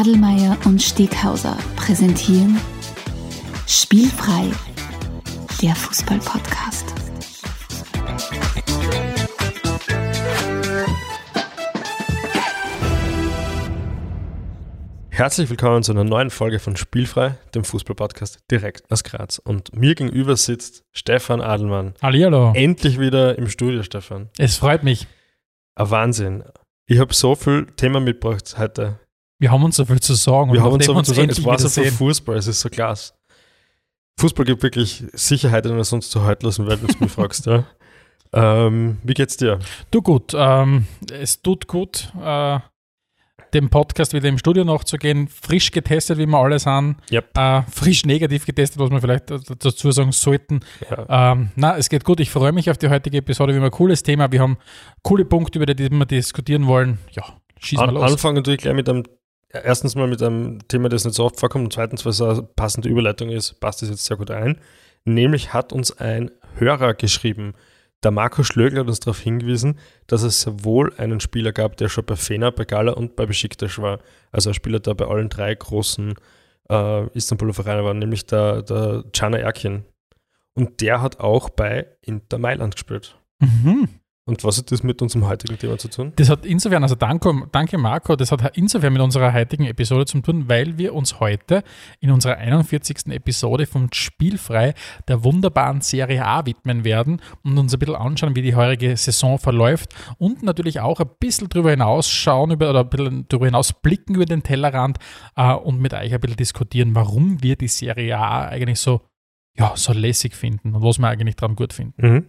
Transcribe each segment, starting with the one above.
Adelmeier und Steghauser präsentieren Spielfrei, der Fußball-Podcast. Herzlich willkommen zu einer neuen Folge von Spielfrei, dem Fußball-Podcast direkt aus Graz. Und mir gegenüber sitzt Stefan Adelmann. Hallihallo. Endlich wieder im Studio, Stefan. Es freut mich. Ein Wahnsinn. Ich habe so viel Thema mitgebracht heute. Wir haben uns so viel zu sagen. Wir haben uns so viel zu sagen. Es war so viel Fußball, es ist so klasse. Fußball gibt wirklich Sicherheit in einer sonst so haltlosen Welt, wenn du mich fragst. Ja. Ähm, wie geht's dir? Du gut. Ähm, es tut gut, äh, dem Podcast wieder im Studio nachzugehen. Frisch getestet, wie wir alle sind. Yep. Äh, frisch negativ getestet, was wir vielleicht dazu sagen sollten. Ja. Ähm, na, es geht gut. Ich freue mich auf die heutige Episode. Wir haben ein cooles Thema. Wir haben coole Punkte, über die wir diskutieren wollen. Ja, schieß mal An, los. anfangen natürlich gleich mit einem, erstens mal mit einem Thema, das nicht so oft vorkommt und zweitens, was eine passende Überleitung ist, passt das jetzt sehr gut ein. Nämlich hat uns ein Hörer geschrieben, der Marco Schlögl hat uns darauf hingewiesen, dass es sehr wohl einen Spieler gab, der schon bei Fener, bei Gala und bei Besiktas war. Also ein Spieler, der bei allen drei großen äh, Istanbuler Vereinen war, nämlich der, der Cana Erkin. Und der hat auch bei Inter Mailand gespielt. Mhm. Und was hat das mit unserem heutigen Thema zu tun? Das hat insofern, also danke, danke Marco, das hat insofern mit unserer heutigen Episode zu tun, weil wir uns heute in unserer 41. Episode von Spielfrei der wunderbaren Serie A widmen werden und uns ein bisschen anschauen, wie die heurige Saison verläuft und natürlich auch ein bisschen drüber hinausschauen über, oder ein bisschen drüber hinaus blicken über den Tellerrand äh, und mit euch ein bisschen diskutieren, warum wir die Serie A eigentlich so, ja, so lässig finden und was wir eigentlich dran gut finden. Mhm.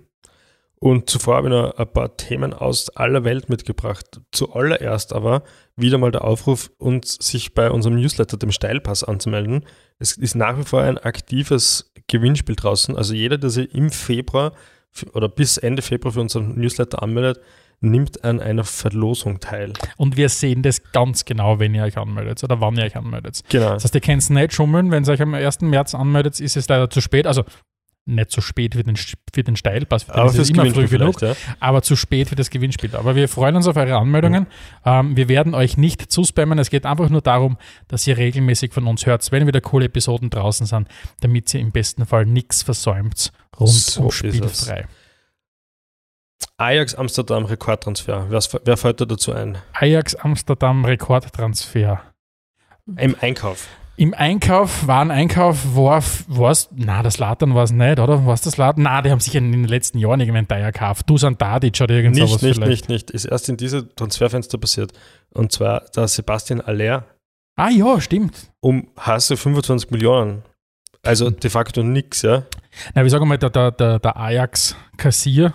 Und zuvor habe ich noch ein paar Themen aus aller Welt mitgebracht. Zuallererst aber wieder mal der Aufruf, uns sich bei unserem Newsletter, dem Steilpass, anzumelden. Es ist nach wie vor ein aktives Gewinnspiel draußen. Also jeder, der sich im Februar oder bis Ende Februar für unseren Newsletter anmeldet, nimmt an einer Verlosung teil. Und wir sehen das ganz genau, wenn ihr euch anmeldet oder wann ihr euch anmeldet. Genau. Das heißt, ihr könnt es nicht schummeln, wenn ihr euch am 1. März anmeldet, ist es leider zu spät. Also nicht zu spät für den, für den Steilpass, für den Aber ist immer früh genug, ja. aber zu spät für das Gewinnspiel. Aber wir freuen uns auf eure Anmeldungen. Ähm, wir werden euch nicht zuspammen. Es geht einfach nur darum, dass ihr regelmäßig von uns hört, wenn wieder coole Episoden draußen sind, damit ihr im besten Fall nichts versäumt rund So um. Spielfrei. Ajax Amsterdam Rekordtransfer. Wer, wer fällt da dazu ein? Ajax Amsterdam Rekordtransfer. Im Einkauf. Im Einkauf, Wareneinkauf, war es, na, das Latern war es nicht, oder? War es das Latern? Na, die haben sicher in den letzten Jahren irgendeinen Dyer gekauft. Dusan Tadic oder irgend Nicht, sowas nicht, vielleicht. nicht, nicht. Ist erst in diesem Transferfenster passiert. Und zwar der Sebastian Aller Ah ja, stimmt. um Hasse 25 Millionen. Also de facto nix, ja. Na, ich sage mal, der, der, der, der Ajax-Kassier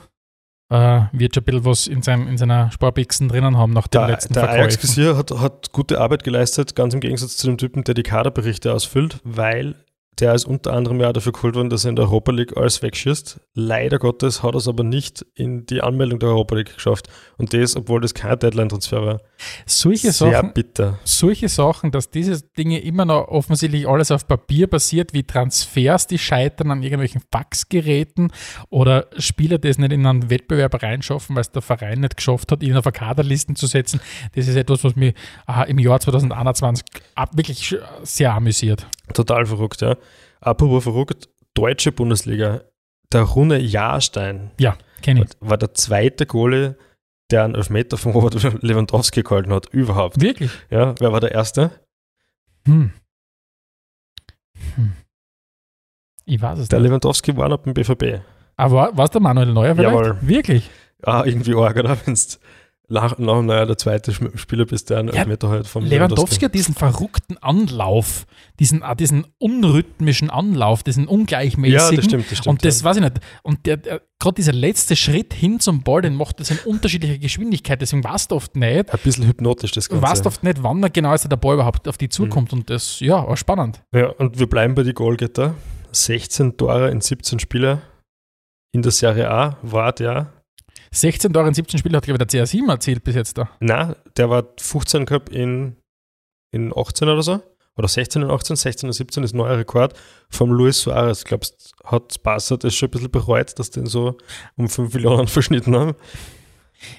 äh, wird schon ein bisschen was in, seinem, in seiner Sparbixen drinnen haben nach dem Der, letzten der Verkäufen. Ajax Kassier hat, hat gute Arbeit geleistet, ganz im Gegensatz zu dem Typen, der die Kaderberichte ausfüllt, weil der ist unter anderem ja dafür geholt worden, dass er in der Europa League alles wegschießt. Leider Gottes hat er es aber nicht in die Anmeldung der Europa League geschafft. Und das, obwohl das kein Deadline-Transfer war. Solche Sehr Sachen, bitter. solche Sachen, dass diese Dinge immer noch offensichtlich alles auf Papier basiert, wie Transfers, die scheitern an irgendwelchen Faxgeräten oder Spieler, die es nicht in einen Wettbewerb reinschaffen, weil es der Verein nicht geschafft hat, ihn auf Kaderlisten zu setzen. Das ist etwas, was mich im Jahr 2021 ab, wirklich sehr amüsiert. Total verrückt, ja. Apropos verrückt, deutsche Bundesliga. Der Rune Jahrstein Ja, kenne ich. war der zweite Goalie, der einen Elfmeter von Robert Lewandowski gehalten hat, überhaupt. Wirklich? Ja, wer war der Erste? Hm. Hm. Ich weiß es Der nicht. Lewandowski war noch beim BVB. Aber war es der Manuel Neuer vielleicht? Jawohl. Wirklich? Ah, irgendwie arg, oder? Wenn du nach, nach Neuer der zweite Spieler bist, der einen Ja, Elfmeter halt vom Lewandowski hat diesen verrückten Anlauf, diesen, ah, diesen unrhythmischen Anlauf, diesen ungleichmäßigen. Ja, das stimmt, das stimmt. und das ja. weiß ich nicht. Und der, der, gerade dieser letzte Schritt hin zum Ball, den macht das in unterschiedlicher Geschwindigkeit. Deswegen weißt du oft nicht, ein bisschen hypnotisch, das du Ganze. weißt oft nicht, wann genau ist der Ball überhaupt auf die zukommt. Und das, ja, war spannend. Ja, und wir bleiben bei die Goalgetter. 16 Tore in 17 Spiele in der Serie A war der 16 Tore in 17 Spielen hat, glaube ich, der CR7 erzielt bis jetzt da. Na, der war 15 gehabt in, in 18 oder so. Oder 16 und 18, 16 und 17 ist neuer Rekord vom Luis Suarez. Glaubst hat Barca das schon ein bisschen bereut, dass den so um 5 Millionen verschnitten haben?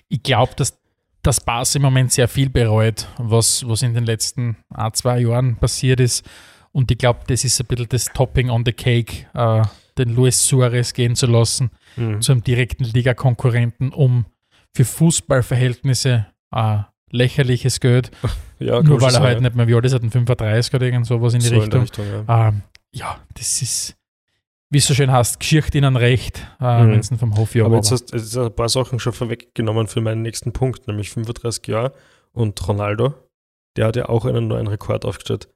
Ich glaube, dass dass Bas im Moment sehr viel bereut, was, was in den letzten ein, zwei Jahren passiert ist. Und ich glaube, das ist ein bisschen das Topping on the Cake, äh, den Luis Suarez gehen zu lassen Mhm. zu einem direkten Ligakonkurrenten, um für Fußballverhältnisse äh, lächerliches Geld, Ja, nur weil er halt sagen, nicht mehr, wie alt ist er denn, 35 oder irgend sowas in die so in der Richtung. Richtung ja. Ähm, ja, das ist, wie es so schön heißt, Geschichte ihnen recht, äh, Mhm. wenn es vom Hof ja Aber jetzt hast du ein paar Sachen schon vorweggenommen für meinen nächsten Punkt, nämlich 35 Jahre und Ronaldo, der hat ja auch einen neuen Rekord aufgestellt.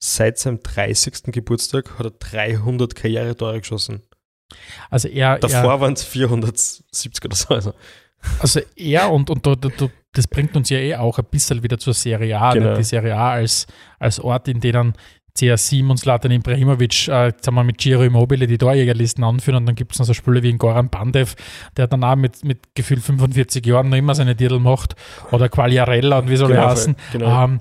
Seit seinem 30. Geburtstag hat er 300 Karrieretore geschossen. Also er, Davor er, waren es 470 oder so. Also, also er und, und, und, und das bringt uns ja eh auch ein bisschen wieder zur Serie A. Genau. nicht? Die Serie A als, als Ort, in dem dann CR7 und Zlatan Ibrahimovic, äh, jetzt haben wir mit Giro Immobile die Torjägerlisten anführen und dann gibt es noch so Spiele wie in Goran Bandev, der dann auch mit, mit gefühlt 45 Jahren noch immer seine Titel macht oder Quagliarella und wie soll er Genau, heißen. genau. Ähm,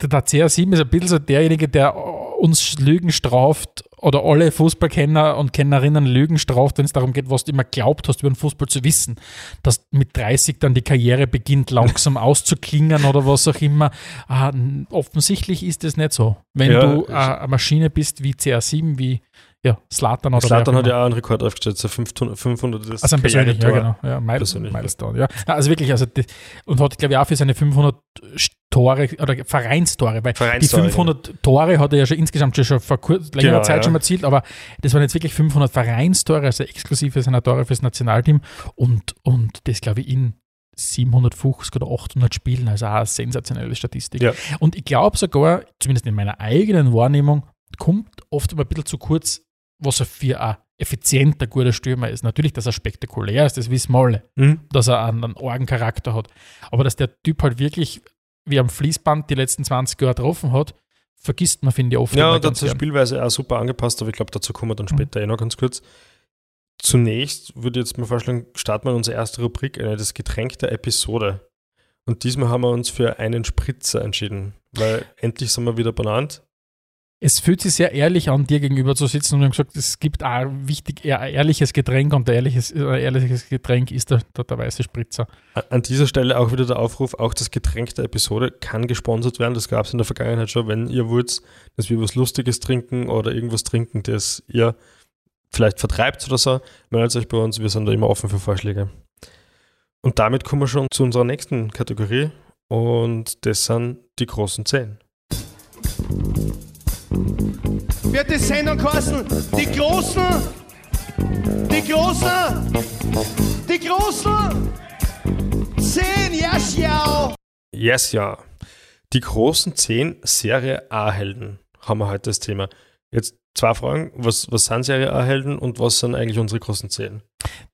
der der CR7 ist ein bisschen so derjenige, der uns Lügen straft oder alle Fußballkenner und Kennerinnen Lügen straft, wenn es darum geht, was du immer glaubt hast, über den Fußball zu wissen. Dass mit 30 dann die Karriere beginnt, langsam auszuklingen oder was auch immer. N- offensichtlich ist es nicht so. Wenn Ja, du äh, eine Maschine bist wie CR7, wie ja, Slatan oder Slatan hat ja auch einen Rekord aufgestellt, so 500. 500 ist Also ein persönlich, ja genau. Ja, Mile, Persönlich, Milestone, ja. Na, Also wirklich, also die, und hat, glaube ich, auch für seine 500 Tore oder Vereinstore, weil Vereinstore, die 500 Tore hat er ja schon insgesamt schon, schon vor längerer Genau, Zeit ja. schon mal erzielt, aber das waren jetzt wirklich 500 Vereinstore, also exklusive seiner Tore fürs Nationalteam und, und das, glaube ich, in 750 oder 800 Spielen, also auch eine sensationelle Statistik. Ja. Und ich glaube sogar, zumindest in meiner eigenen Wahrnehmung, kommt oft immer ein bisschen zu kurz, was er für ein effizienter, guter Stürmer ist. Natürlich, dass er spektakulär ist, das wissen wir alle, Mhm. dass er einen, einen argen Charakter hat. Aber dass der Typ halt wirklich wie am Fließband die letzten 20 Jahre getroffen hat, vergisst man, finde ich, oft. Ja, gern. Spielweise auch super angepasst, aber ich glaube, dazu kommen wir dann Mhm. später eh noch ganz kurz. Zunächst würde ich jetzt mal vorschlagen, starten wir unsere erste Rubrik, eine das Getränk der Episode. Und diesmal haben wir uns für einen Spritzer entschieden, weil endlich sind wir wieder benannt. Es fühlt sich sehr ehrlich an, dir gegenüber zu sitzen und wir haben gesagt, es gibt ein wichtig, ein ehrliches Getränk und ein ehrliches, ein ehrliches Getränk ist der, der, der weiße Spritzer. An dieser Stelle auch wieder der Aufruf, auch das Getränk der Episode kann gesponsert werden. Das gab es in der Vergangenheit schon. Wenn ihr wollt, dass wir was Lustiges trinken oder irgendwas trinken, das ihr vielleicht vertreibt oder so, meldet euch bei uns. Wir sind da immer offen für Vorschläge. Und damit kommen wir schon zu unserer nächsten Kategorie und das sind die großen Zehn. Wird die Sendung kosten. Die Großen, die Großen, die Großen. Zehn, ja, schau. Yes, ja. Die großen zehn Serie A-Helden haben wir heute das Thema. Jetzt zwei Fragen. Was, was sind Serie A-Helden und was sind eigentlich unsere großen zehn?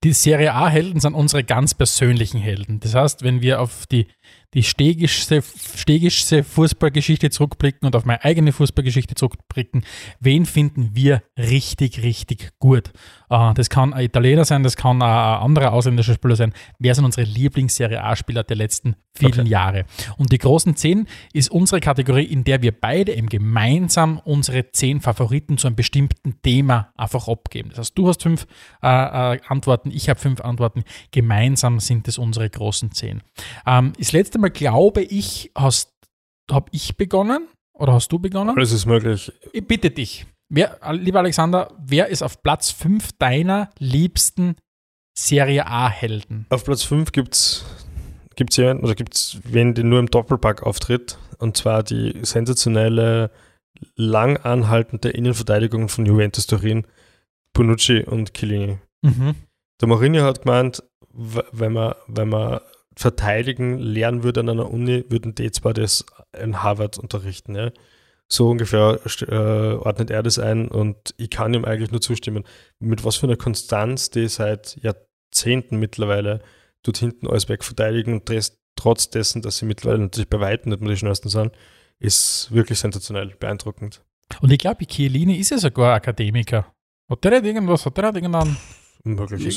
Die Serie A-Helden sind unsere ganz persönlichen Helden. Das heißt, wenn wir auf die, die stegischste, stegischste Fußballgeschichte zurückblicken und auf meine eigene Fußballgeschichte zurückblicken, wen finden wir richtig, richtig gut? Äh, das kann ein Italiener sein, das kann ein anderer ausländischer Spieler sein. Wer sind unsere Lieblings-Serie A-Spieler der letzten vielen Okay. Jahre? Und die großen zehn ist unsere Kategorie, in der wir beide eben gemeinsam unsere zehn Favoriten zu einem bestimmten Thema einfach abgeben. Das heißt, du hast fünf äh, äh, Antworten, ich habe fünf Antworten. Gemeinsam sind es unsere großen zehn. Ähm, das letzte Mal, glaube ich, hast habe ich begonnen oder hast du begonnen? Alles ist möglich. Ich bitte dich. Wer, lieber Alexander, wer ist auf Platz 5 deiner liebsten Serie A-Helden? Auf Platz 5 gibt es gibt's jemanden, oder gibt es wen, der nur im Doppelpack auftritt. Und zwar die sensationelle, lang anhaltende Innenverteidigung von Juventus Turin, Bonucci und Chiellini. Mhm. Der Mourinho hat gemeint, wenn man, wenn man verteidigen lernen würde an einer Uni, würden die zwar das in Harvard unterrichten. Ja? So ungefähr äh, ordnet er das ein und ich kann ihm eigentlich nur zustimmen. Mit was für einer Konstanz die seit Jahrzehnten mittlerweile dort hinten alles wegverteidigen und das, trotz dessen, dass sie mittlerweile natürlich bei Weitem nicht mehr die schnellsten sind, ist wirklich sensationell, beeindruckend. Und ich glaube, Chiellini ist ja sogar Akademiker. Hat der nicht irgendwas, hat der nicht irgendeinen,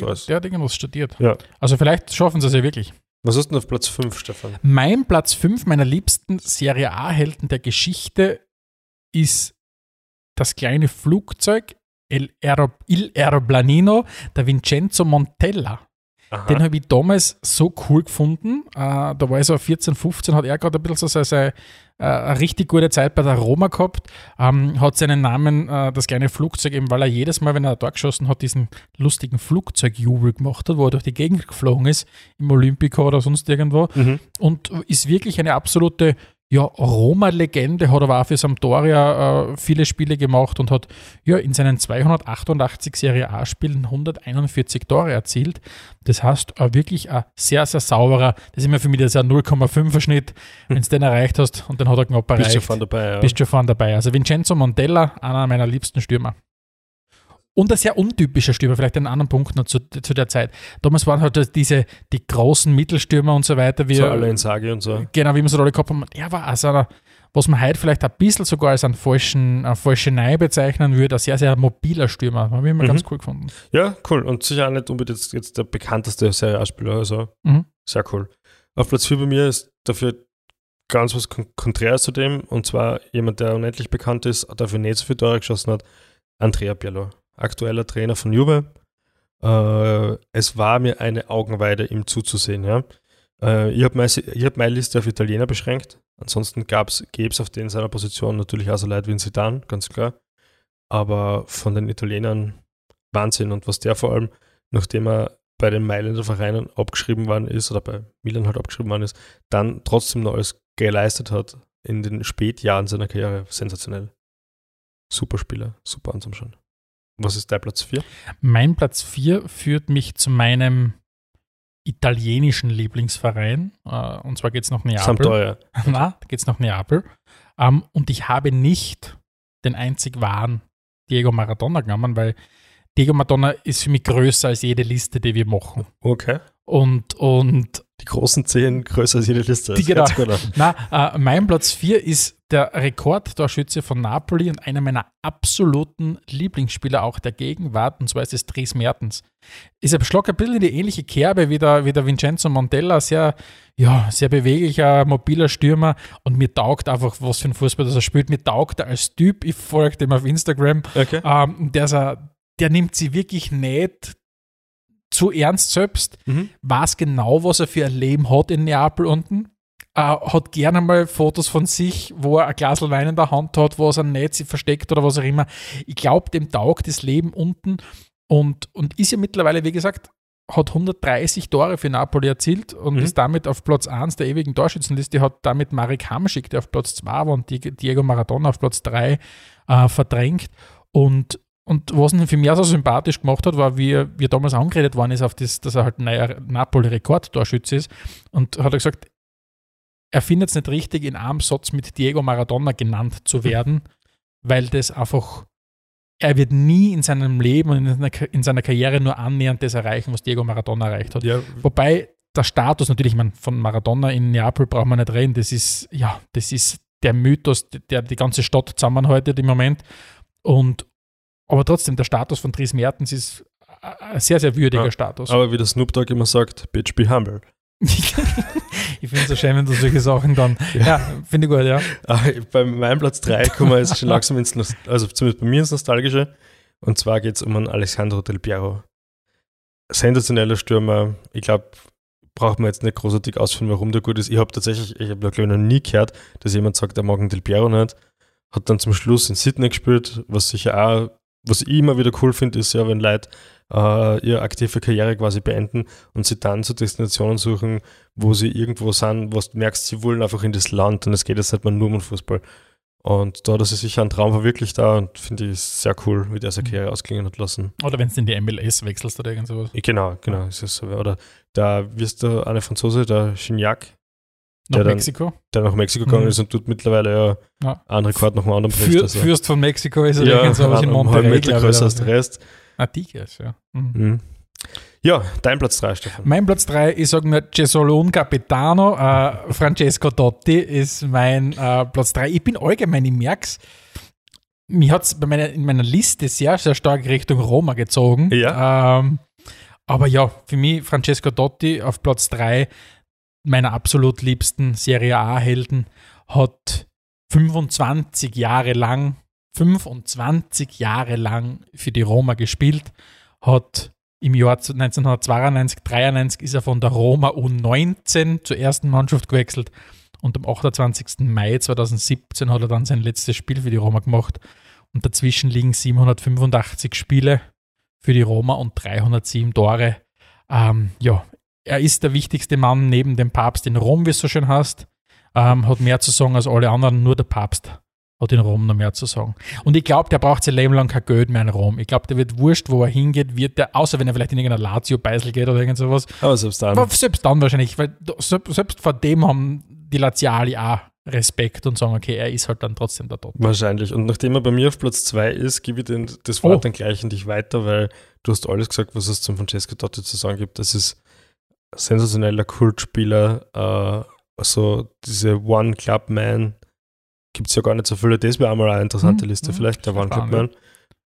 alles. der hat irgendwas studiert? Ja. Also vielleicht schaffen sie es ja wirklich. Was ist denn auf Platz 5, Stefan? Mein Platz 5 meiner liebsten Serie A-Helden der Geschichte ist das kleine Flugzeug El Aero, Il Aeroplanino der Vincenzo Montella. Aha. Den habe ich damals so cool gefunden. Äh, da war ich so 14, 15, hat er gerade ein bisschen so seine, seine äh, eine richtig gute Zeit bei der Roma gehabt. Ähm, hat seinen Namen, äh, das kleine Flugzeug, eben weil er jedes Mal, wenn er da geschossen hat, diesen lustigen Flugzeugjubel gemacht hat, wo er durch die Gegend geflogen ist, im Olympika oder sonst irgendwo. Mhm. Und ist wirklich eine absolute ja, Roma-Legende, hat aber auch für Sampdoria äh, viele Spiele gemacht und hat ja in seinen 288 Serie A-Spielen 141 Tore erzielt. Das heißt, äh, wirklich ein sehr, sehr sauberer, das ist immer für mich das ein 0,5er Schnitt, wenn du den erreicht hast und dann hat er knapp erreicht. Bist du vorne dabei, ja. Bist du vorne dabei. Also Vincenzo Montella, einer meiner liebsten Stürmer. Und ein sehr untypischer Stürmer, vielleicht einen anderen Punkt noch zu, zu der Zeit. Damals waren halt diese, die großen Mittelstürmer und so weiter, wie, so alle in Sage und so. genau, wie man so alle gehabt haben. Der war also einer, was man heute vielleicht ein bisschen sogar als einen falschen, eine falsche Nei bezeichnen würde, ein sehr, sehr mobiler Stürmer. Habe ich immer Mhm. ganz cool gefunden. Ja, cool. Und sicher auch nicht unbedingt jetzt, jetzt der bekannteste Serie A-Spieler. Also Mhm. sehr cool. Auf Platz 4 bei mir ist dafür ganz was Kon Konträres zu dem. Und zwar jemand, der unendlich bekannt ist, dafür nicht so viele Tore geschossen hat. Andrea Pirlo. Aktueller Trainer von Juve. Äh, es war mir eine Augenweide, ihm zuzusehen. Ja? Äh, ich habe meine, hab meine Liste auf Italiener beschränkt. Ansonsten gäbe es auf den seiner Position natürlich auch so Leute wie ein Zidane, ganz klar. Aber von den Italienern Wahnsinn. Und was der vor allem, nachdem er bei den Mailänder Vereinen abgeschrieben worden ist, oder bei Milan halt abgeschrieben worden ist, dann trotzdem noch alles geleistet hat in den Spätjahren seiner Karriere. Sensationell. Super Spieler, super anzuschauen. Was ist dein Platz 4? Mein Platz 4 führt mich zu meinem italienischen Lieblingsverein. Äh, und zwar geht es nach Neapel. Sampdoria. Na, geht es nach Neapel. Ähm, und ich habe nicht den einzig wahren Diego Maradona genommen, weil Diego Maradona ist für mich größer als jede Liste, die wir machen. Okay. Und, und Die großen zehn größer als jede Liste. Die genau. na, äh, mein Platz 4 ist der Rekordtorschütze von Napoli und einer meiner absoluten Lieblingsspieler auch der Gegenwart, und zwar ist es Dries Mertens. Ist ein Schlag ein bisschen in die ähnliche Kerbe wie der, wie der Vincenzo Montella, sehr, ja, sehr beweglicher, mobiler Stürmer und mir taugt einfach, was für ein Fußball das er spielt. Mir taugt er als Typ, ich folge dem auf Instagram, Okay. ähm, der, ist ein, der nimmt sie wirklich nicht zu ernst selbst, Mhm. weiß genau, was er für ein Leben hat in Neapel unten. Äh, hat gerne mal Fotos von sich, wo er ein Glas Wein in der Hand hat, wo er sein Netz versteckt oder was auch immer. Ich glaube, dem taugt das Leben unten und, und ist ja mittlerweile, wie gesagt, hat 130 Tore für Napoli erzielt und Mhm. ist damit auf Platz 1 der ewigen Torschützenliste, hat damit Marek Hamschik, der auf Platz 2 war, und Di- Diego Maradona auf Platz 3 äh, verdrängt. Und, und was ihn für mich so sympathisch gemacht hat, war, wie, er- er damals angeredet worden ist, auf das, dass er halt ein neuer Napoli-Rekordtorschütze ist. Und hat er gesagt, er findet es nicht richtig, in einem Satz mit Diego Maradona genannt zu werden, weil das einfach, er wird nie in seinem Leben und in seiner, in seiner Karriere nur annähernd das erreichen, was Diego Maradona erreicht hat. Ja, Wobei der Status natürlich, ich meine, von Maradona in Neapel braucht man nicht reden, das ist, ja, das ist der Mythos, der die ganze Stadt zusammenhaltet im Moment. Und, aber trotzdem, der Status von Dries Mertens ist ein sehr, sehr würdiger Ja, Status. aber wie der Snoop Dogg immer sagt, bitch be humble. Ich finde es so schön, wenn du solche Sachen dann. Ja, finde ich gut, ja. Ah, Bei meinem Platz 3 kommen wir jetzt schon langsam ins, also zumindest bei mir ins Nostalgische. Und zwar geht es um einen Alessandro Del Piero. Sensationeller Stürmer. Ich glaube, braucht man jetzt nicht großartig ausführen, warum der gut ist. Ich habe tatsächlich, ich habe glaube ich noch nie gehört, dass jemand sagt, er mag einen Del Piero nicht. Hat dann zum Schluss in Sydney gespielt, was sicher auch, was ich immer wieder cool finde, ist ja, wenn Leute äh, ihre aktive Karriere quasi beenden und sie dann zu Destinationen suchen, wo sie irgendwo sind, wo du merkst, sie wollen einfach in das Land und es geht jetzt nicht mehr nur um Fußball. Und da hat er sich sicher einen Traum verwirklicht da und finde ich sehr cool, wie der seine Karriere ausklingen hat lassen. Oder wenn du in die MLS wechselst oder irgend sowas. Genau, genau, ist es so. Oder da wirst du eine Franzose, der Chignac, Nach Der dann- Mexiko. der nach Mexiko gegangen Mhm. ist und dort mittlerweile ja, Ja. einen Rekord nach dem anderen bricht. Für, also. Fürst von Mexiko ist er ja, irgend sowas in Monterrey. Meter glaube ich, größer oder als der Rest. Ah, Tigres, ja. Mhm. Mhm. Ja, dein Platz 3, Stefan. Mein Platz 3, ich sage nur Cesolon Capitano. Äh, Francesco Dotti ist mein äh, Platz 3. Ich bin allgemein, ich merke es, mich hat es meiner, in meiner Liste sehr, sehr stark Richtung Roma gezogen. Ja. Ähm, aber ja, für mich Francesco Dotti auf Platz 3 meiner absolut liebsten Serie A-Helden hat 25 Jahre lang, 25 Jahre lang für die Roma gespielt, hat Im Jahr 1992, 93 ist er von der Roma U19 zur ersten Mannschaft gewechselt und am 28. Mai 2017 hat er dann sein letztes Spiel für die Roma gemacht. Und dazwischen liegen 785 Spiele für die Roma und 307 Tore. Ähm, ja, er ist der wichtigste Mann neben dem Papst in Rom, wie es so schön heißt. Ähm, hat mehr zu sagen als alle anderen, nur der Papst hat in Rom noch mehr zu sagen. Und ich glaube, der braucht sein Leben lang kein Geld mehr in Rom. Ich glaube, der wird wurscht, wo er hingeht, wird der, außer wenn er vielleicht in irgendeiner Lazio-Beisel geht oder irgend sowas. Aber selbst dann. Aber selbst dann wahrscheinlich, weil selbst vor dem haben die Laziali auch Respekt und sagen, okay, er ist halt dann trotzdem der Tod. Wahrscheinlich. Und nachdem er bei mir auf Platz 2 ist, gebe ich den, das Wort Oh. dann gleich an dich weiter, weil du hast alles gesagt, was es zum Francesco Totti zu sagen gibt. Das ist sensationeller Kultspieler. Äh, also diese One-Club-Man gibt es ja gar nicht so viele. Das wäre einmal eine interessante Mhm, Liste mhm. vielleicht, der One-Club-Man.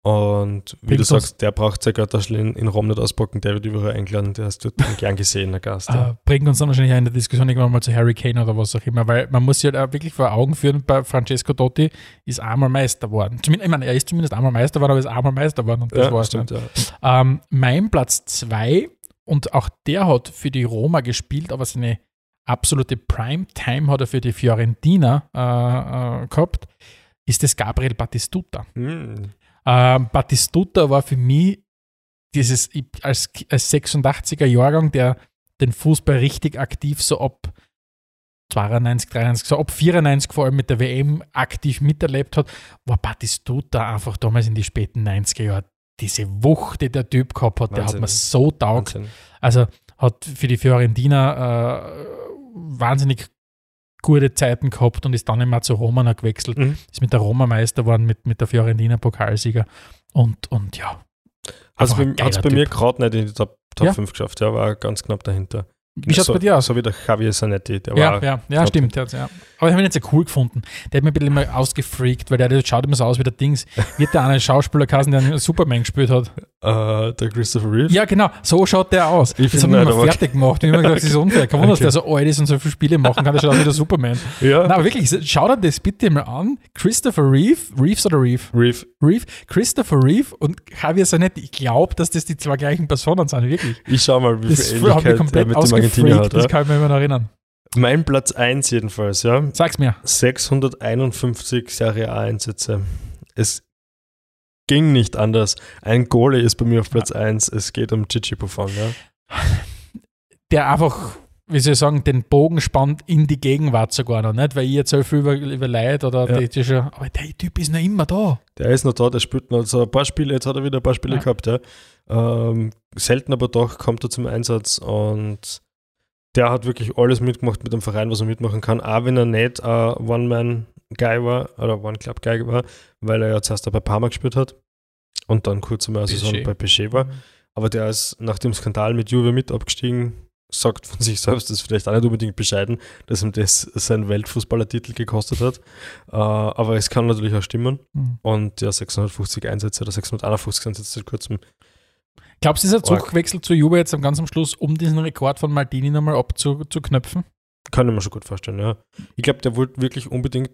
Und wie Bringt du sagst, der braucht sein Götterschl in, in Rom nicht auspacken, der wird überall eingeladen, der ist dort ein gern gesehener Gast. Ja. Äh, bringt uns dann wahrscheinlich in der Diskussion irgendwann mal zu Harry Kane oder was auch immer, weil man muss sich halt auch wirklich vor Augen führen, bei Francesco Totti ist einmal Meister geworden. Zumindest, ich meine, er ist zumindest einmal Meister geworden, aber er ist einmal Meister geworden und das ja, war's stimmt, dann. ja. Ähm, mein Platz 2 und auch der hat für die Roma gespielt, aber seine absolute Primetime hat er für die Fiorentina äh, äh, gehabt, ist das Gabriel Battistuta. Hm. Ähm, Battistuta war für mich dieses, als, als 86er Jahrgang, der den Fußball richtig aktiv so ab 92, 93, so ab 94 vor allem mit der WM aktiv miterlebt hat, war Battistuta einfach damals in die späten 90er Jahre. Diese Wucht, die der Typ gehabt hat, der hat Wahnsinn. mir so taugt. Wahnsinn. Also hat für die Fiorentina äh, wahnsinnig gute Zeiten gehabt und ist dann immer zu Roma noch gewechselt. Mhm. Ist mit der Roma Meister geworden, mit, mit der Fiorentina Pokalsieger. Und, und ja. Hat es bei, bei mir gerade nicht in die Top, Top Ja. 5 geschafft, der war ganz knapp dahinter. Wie schaut es bei dir aus? So wie der Javier Zanetti, der Ja, war ja, ja, stimmt. Hat's, ja. Aber ich habe ihn nicht so cool gefunden. Der hat mir ein bisschen immer ausgefreakt, weil der, der schaut immer so aus wie der Dings. Wird der eine Schauspieler gewesen, der einen Superman gespielt hat? äh, der Christopher Reeve. Ja, genau. So schaut der aus. Ich das haben wir immer aber- fertig gemacht. Ich habe immer gesagt, das ist unfair. Kein Wunder, dass Okay. der so alt ist und so viele Spiele machen kann. Der schaut aus wie der Superman. ja. Na, aber wirklich, schau dir das bitte mal an. Christopher Reeve, Reeves oder Reeve? Reeve. Reeve, Christopher Reeve und Javier Zanetti. Ich glaube, dass das die zwei gleichen Personen sind, wirklich. Ich schau mal, wie Das viel Ähnlichkeit er komplett mit dem Ausgefreakt. hat. Das Ja? kann ich mir immer noch erinnern. Mein Platz 1 jedenfalls, ja. Sag's mir. 651 Serie A-Einsätze. Es ging nicht anders. Ein Goalie ist bei mir auf Platz 1. Es geht um Gigi Buffon, ja. der einfach, wie soll ich sagen, den Bogen spannt in die Gegenwart sogar noch, nicht? Weil ich jetzt so viel über, über Leid oder Ja. die, die schon, aber der Typ ist noch immer da. Der ist noch da, der spielt noch so ein paar Spiele, jetzt hat er wieder ein paar Spiele Ja. gehabt, ja. Ähm, selten aber doch kommt er zum Einsatz und der hat wirklich alles mitgemacht mit dem Verein, was er mitmachen kann, auch wenn er nicht ein One-Man-Guy war oder One-Club-Guy war, weil er ja zuerst bei Parma gespielt hat und dann kurz einmal eine Saison bei PSG war. Aber der ist nach dem Skandal mit Juve mit abgestiegen, sagt von sich selbst, das ist vielleicht auch nicht unbedingt bescheiden, dass ihm das seinen Weltfußballertitel gekostet hat. Äh, aber es kann natürlich auch stimmen. Mhm. Und ja, 650 Einsätze oder 651 Einsätze seit kurzem. Glaubst du, dieser. Zugwechsel zu Juve jetzt am ganz am Schluss, um diesen Rekord von Maldini nochmal abzuknöpfen? Kann ich mir schon gut vorstellen, ja. Ich glaube, der wollte wirklich unbedingt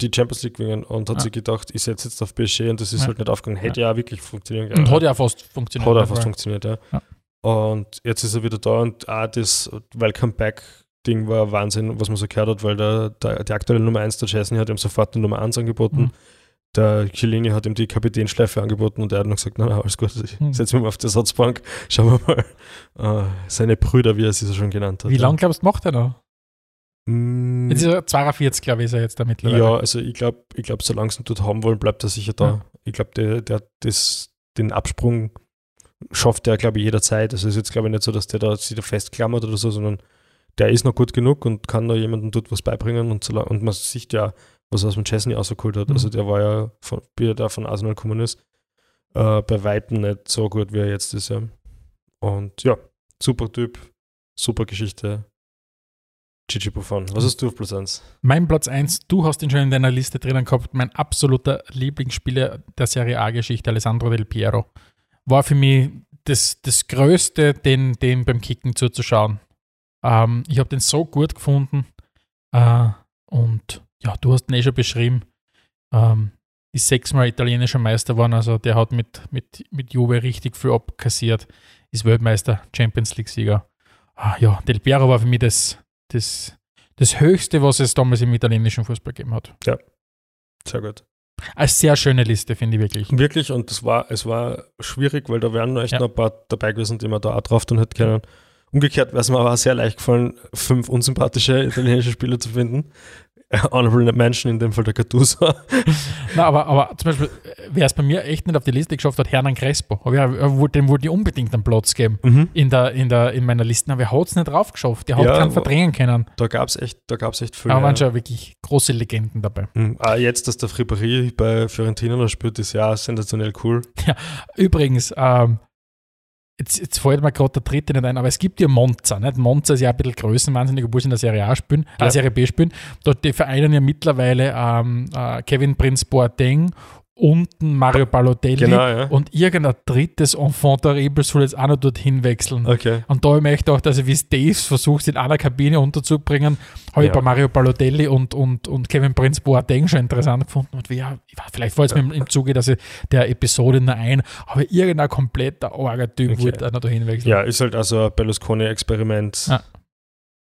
die Champions League gewinnen und hat Ja. sich gedacht, ich setze jetzt auf PSG und das ist Ja. halt nicht aufgegangen. Hätte ja, auch wirklich funktionieren Und hat ja fast funktioniert. Hat ne? fast funktioniert, ja. Ja. Und jetzt ist er wieder da und auch das Welcome Back-Ding war Wahnsinn, was man so gehört hat, weil der, der, die aktuelle Nummer 1 der Chesney hat ihm sofort die Nummer 1 angeboten. Mhm. Der Chiellini hat ihm die Kapitänschleife angeboten und er hat noch gesagt, nein, nein, alles gut, ich Mhm. setze mich mal auf die Ersatzbank, schauen wir mal. Äh, seine Brüder, wie er sie so schon genannt hat. Wie ja. lange glaubst du, macht er noch? Mm, Jetzt ist er 42, glaube ich, ist er jetzt da mittlerweile. Ja, also ich glaube, ich glaub, solange sie ihn dort haben wollen, bleibt er sicher da. Ja. Ich glaube, der, der das, den Absprung schafft er, glaube ich, jederzeit. Also es ist jetzt, glaube ich, nicht so, dass der da sich da festklammert oder so, sondern der ist noch gut genug und kann noch jemandem dort was beibringen und, so, und man sieht ja, was er aus dem Chesney rausgeholt hat. Mhm. Also der war ja, von, wie er da von Arsenal gekommen ist, äh, bei Weitem nicht so gut, wie er jetzt ist. Ja. Und ja, super Typ, super Geschichte. Gigi Buffon. Was hast du auf Platz 1? Mein Platz 1, du hast ihn schon in deiner Liste drinnen gehabt, mein absoluter Lieblingsspieler der Serie A-Geschichte, Alessandro Del Piero. War für mich das, das Größte, den, dem beim Kicken zuzuschauen. Ähm, ich habe den so gut gefunden. Äh, und ja, du hast ihn eh schon beschrieben. Ähm, ist sechsmal italienischer Meister geworden, also der hat mit, mit, mit Juve richtig viel abkassiert. ist Weltmeister, Champions League-Sieger. Ah, ja, Del Piero war für mich das, das, das Höchste, was es damals im italienischen Fußball gegeben hat. Sehr gut. Eine sehr schöne Liste, finde ich wirklich. Wirklich, und das war, es war schwierig, weil da wären noch echt Ja. noch ein paar dabei gewesen, die man da auch drauf tun hätte können. Umgekehrt wäre es mir aber auch sehr leicht gefallen, fünf unsympathische italienische Spieler zu finden. Honorable Mention, in dem Fall der Gattuso. Na, aber, aber zum Beispiel, wer es bei mir echt nicht auf die Liste geschafft hat, Hernan Crespo. Aber ja, wollte- dem wollte ich unbedingt einen Platz geben Mhm. in, der, in, der, in meiner Liste. Aber er hat es nicht drauf geschafft. Er hat Ja, keinen verdrängen können. Da gab es echt, da gab's echt viele. Aber waren schon wirklich große Legenden dabei. Mhm. Ah, jetzt, dass der Fripperie bei Fiorentina noch spielt, ist ja sensationell cool. Übrigens, ähm, jetzt, jetzt fällt mir gerade der dritte nicht ein, aber es gibt ja Monza. Nicht? Monza ist ja ein bisschen größenwahnsinnig, obwohl sie in der Serie A spielen, Ja. äh, Serie B spielen. Dort die vereinen ja mittlerweile ähm, äh, Kevin Prince Boateng und ein Mario Balotelli. Genau, ja. Und irgendein drittes Enfant terrible soll jetzt auch noch dorthin wechseln. Okay. Und da möchte ich auch, dass ich wie Daves versucht, in einer Kabine unterzubringen, habe ich Ja. bei Mario Balotelli und, und, und Kevin Prince Boateng schon interessant gefunden. Und wie, ja, ich vielleicht fällt es mir im, im Zuge dass ich der Episode nur ein, aber irgendein kompletter arger Typ Okay. wollte auch noch dahin wechseln. Ja, ist halt also ein Berlusconi-Experiment. Ja.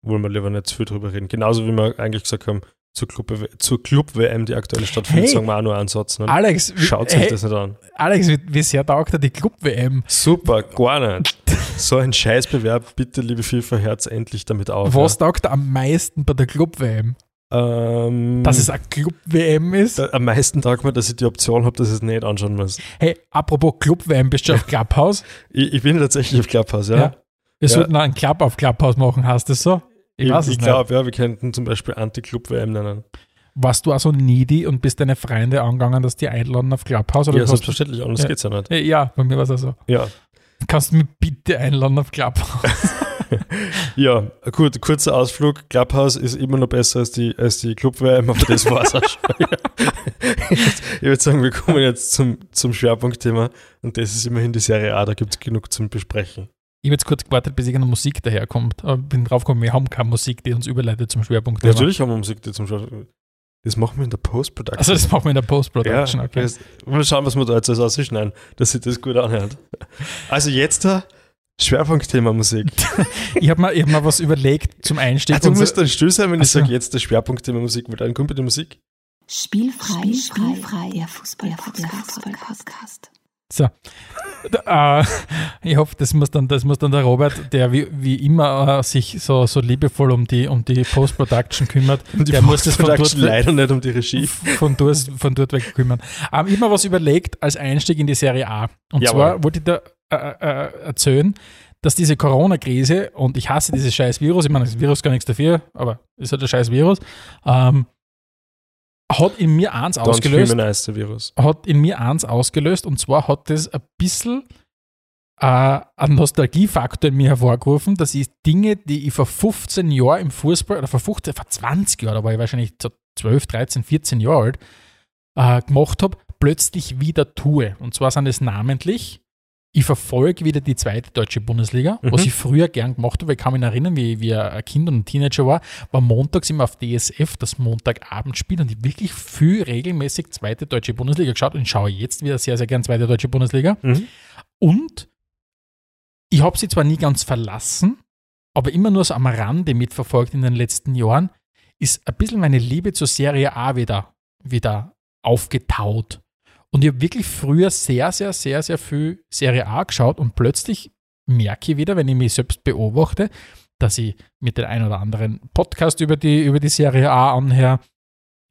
Wollen wir lieber nicht zu viel drüber reden. Genauso wie wir eigentlich gesagt haben, zur Club- zur Club-WM, die aktuell stattfindet, Hey. sagen wir auch nur einen Satz. Ne? Alex, Schaut hey, das nicht an. Alex, wie, wie sehr taugt er die Club-WM? Super, gar nicht. So ein Scheißbewerb, bitte, liebe FIFA, Herz endlich damit auf. Was taugt er am meisten bei der Club-WM? Ja. Ähm, Dass es eine Club-WM ist? da, am meisten taugt mir, dass ich die Option habe, dass ich es nicht anschauen muss. Hey, apropos Club-WM, bist du auf Clubhouse? Ich, ich bin tatsächlich auf Clubhouse, ja. Ja. Wir Ja. sollten einen Club auf Clubhouse machen, hast du das so? Ich, es ich nicht. glaube, ja, wir könnten zum Beispiel Anti-Club-WM nennen. Warst du auch so needy und bist deine Freunde angegangen, dass die einladen auf Clubhouse? Oder Ja, selbstverständlich, anders Ja. geht's ja nicht. Äh, Ja, bei mir war es auch so. Ja. Kannst du mich bitte einladen auf Clubhouse? Ja, gut, kurzer Ausflug. Clubhouse ist immer noch besser als die, als die Club-WM, aber das war's auch schon. ich würde sagen, wir kommen jetzt zum, zum Schwerpunktthema und das ist immerhin die Serie A, da gibt es genug zum Besprechen. Ich habe jetzt kurz gewartet, bis irgendeine Musik daherkommt. Aber bin draufgekommen, wir haben keine Musik, die uns überleitet zum Schwerpunkt. Natürlich haben wir Musik die zum Schwerpunkt. Das machen wir in der Post-Production. Also das machen wir in der Post-Production, ja, okay. das- Mal schauen, was wir da jetzt alles ausschneiden, dass sich das gut anhört. Also jetzt da Schwerpunktthema Musik. Ich habe mir, ich hab mir was überlegt zum Einstieg. Ah, du musst dann still sein, wenn Ach ich sage, jetzt das Schwerpunktthema Musik, weil dann kommt bitte Musik. Spielfrei, Spielfrei, der Fußball-Podcast. So. Äh, ich hoffe, das muss dann, das muss dann der Robert, der wie, wie immer äh, sich so, so liebevoll um die, um die Post-Production kümmert, Und die der muss das von dort, leider nicht um die Regie. von, dort, von dort weg kümmern. Ähm, ich habe mir was überlegt als Einstieg in die Serie A. Und Jawohl. zwar wollte ich da äh, äh, erzählen, dass diese Corona-Krise, und ich hasse dieses scheiß Virus, ich meine, das Virus gar nichts dafür, aber es hat ein scheiß Virus, ähm, hat in mir eins Don't ausgelöst humanize the Virus. hat in mir eins ausgelöst und zwar hat das ein bisschen äh, einen Nostalgiefaktor in mir hervorgerufen, dass ich Dinge, die ich vor 15 Jahren im Fußball, oder vor 15, vor 20 Jahren, da war ich wahrscheinlich so 12, 13, 14 Jahre alt, äh, gemacht habe, plötzlich wieder tue. Und zwar sind es namentlich, ich verfolge wieder die zweite deutsche Bundesliga, was Mhm. ich früher gern gemacht habe. Ich kann mich erinnern, wie, wie ein Kind und ein Teenager war, war montags immer auf DSF das Montagabendspiel und ich wirklich viel regelmäßig zweite deutsche Bundesliga geschaut und schaue jetzt wieder sehr, sehr gern zweite deutsche Bundesliga. Mhm. Und ich habe sie zwar nie ganz verlassen, aber immer nur so am Rande mitverfolgt in den letzten Jahren, ist ein bisschen meine Liebe zur Serie A wieder, wieder aufgetaut. Und ich habe wirklich früher sehr, sehr, sehr, sehr viel Serie A geschaut und plötzlich merke ich wieder, wenn ich mich selbst beobachte, dass ich mit dem einen oder anderen Podcast über die, über die Serie A anhöre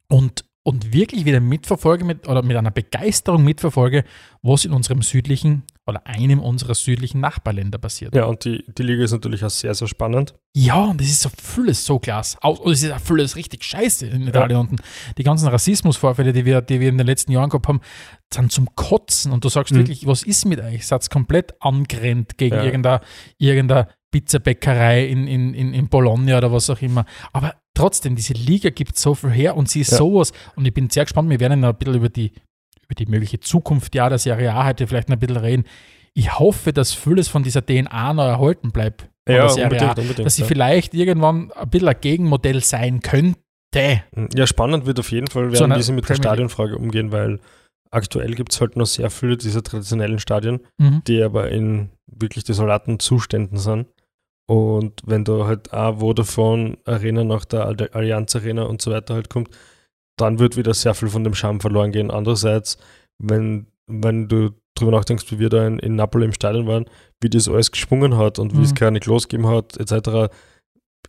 und, und wirklich wieder mitverfolge mit, oder mit einer Begeisterung mitverfolge, was in unserem südlichen oder einem unserer südlichen Nachbarländer passiert. Ja, und die, die Liga ist natürlich auch sehr, sehr spannend. Ja, und es ist so vieles so klasse. Und es ist auch vieles richtig scheiße in Italien unten. Die ganzen Rassismusvorfälle, die wir, die wir in den letzten Jahren gehabt haben, sind zum Kotzen. Und du sagst Mhm. wirklich, was ist mit euch? Seid komplett angrennt gegen Ja. irgendeine, irgendeine Pizzabäckerei in, in, in, in Bologna oder was auch immer. Aber trotzdem, diese Liga gibt so viel her und sie ist Ja. sowas. Und ich bin sehr gespannt, wir werden noch ein bisschen über die, über die mögliche Zukunft ja, der Serie A heute vielleicht noch ein bisschen reden. Ich hoffe, dass vieles von dieser DNA noch erhalten bleibt. Ja, der Serie A unbedingt, unbedingt. dass sie ja. vielleicht irgendwann ein bisschen ein Gegenmodell sein könnte. ja, spannend wird auf jeden Fall So werden, wie sie mit der Premier League. Stadionfrage umgehen, weil aktuell gibt es halt noch sehr viele dieser traditionellen Stadien, Mhm. die aber in wirklich desolaten Zuständen sind. Und wenn da halt auch Vodafone Arena nach der Allianz Arena und so weiter halt kommt, dann wird wieder sehr viel von dem Charme verloren gehen. Andererseits, wenn, wenn du drüber nachdenkst, wie wir da in, in Napoli im Stadion waren, wie das alles geschwungen hat und wie es Mhm. gar nicht losgegeben hat, etc.,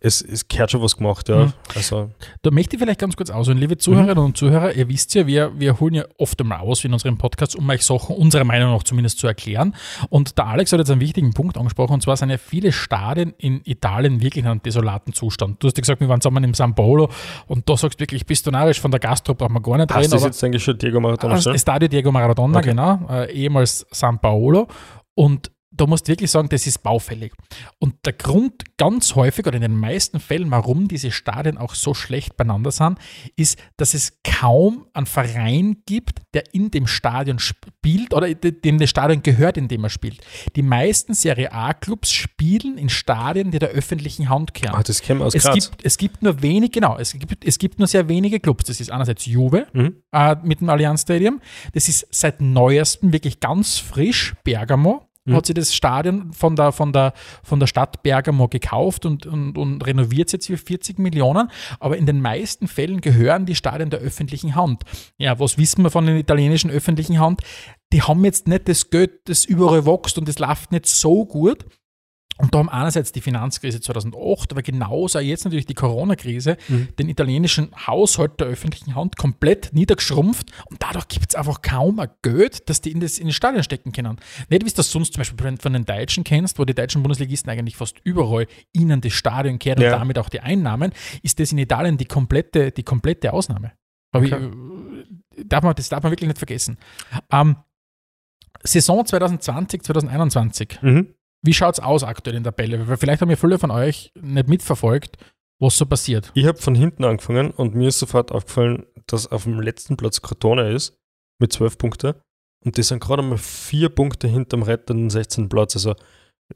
es, es gehört schon was gemacht, ja. Mhm. Also, Da möchte ich vielleicht ganz kurz ausholen. Liebe Zuhörerinnen und Zuhörer, ihr wisst ja, wir, wir holen ja oft einmal aus in unserem Podcast, um euch Sachen unserer Meinung nach zumindest zu erklären. Und der Alex hat jetzt einen wichtigen Punkt angesprochen, und zwar sind ja viele Stadien in Italien wirklich in einem desolaten Zustand. Du hast ja gesagt, wir waren zusammen im San Paolo und da sagst du wirklich, bist du narrisch, von der Gastro brauchen wir gar nicht reden. das aber- jetzt eigentlich schon Diego Maradona stellen? Stadio Diego Maradona, Okay. genau, äh, ehemals San Paolo. Und da musst du wirklich sagen, das ist baufällig. Und der Grund ganz häufig oder in den meisten Fällen, warum diese Stadien auch so schlecht beieinander sind, ist, dass es kaum einen Verein gibt, der in dem Stadion spielt oder dem das Stadion gehört, in dem er spielt. Die meisten Serie A-Clubs spielen in Stadien, die der öffentlichen Hand gehören. Ah, das käme aus Es Graz. gibt, es gibt nur wenig, genau, es gibt, es gibt nur sehr wenige Clubs. Das ist einerseits Juve Mhm. äh, mit dem Allianz Stadium. Das ist seit neuestem wirklich ganz frisch. Bergamo Mhm. hat sich das Stadion von der, von der, von der Stadt Bergamo gekauft und, und, und renoviert es jetzt für 40 Millionen. Aber in den meisten Fällen gehören die Stadien der öffentlichen Hand. Ja, was wissen wir von den italienischen öffentlichen Hand? Die haben jetzt nicht das Geld, das überall wächst und das läuft nicht so gut. Und da haben einerseits die Finanzkrise 2008, aber genauso jetzt natürlich die Corona-Krise Mhm. den italienischen Haushalt der öffentlichen Hand komplett niedergeschrumpft und dadurch gibt es einfach kaum ein Geld, dass die in, das, in den Stadion stecken können. Nicht wie du das sonst zum Beispiel von- den Deutschen kennst, wo die deutschen Bundesligisten eigentlich fast überall ihnen das Stadion kehren Ja. und damit auch die Einnahmen, ist das in Italien die komplette, die komplette Ausnahme. Aber Okay. ich, darf man, das darf man wirklich nicht vergessen. Ähm, Saison 2020, 2021. Mhm. Wie schaut es aus aktuell in der Tabelle? Weil vielleicht haben ja viele von euch nicht mitverfolgt, was so passiert. Ich habe von hinten angefangen und mir ist sofort aufgefallen, dass auf dem letzten Platz Crotone ist mit 12 Punkten und die sind gerade mal vier Punkte hinterm rettenden 16. Platz. Also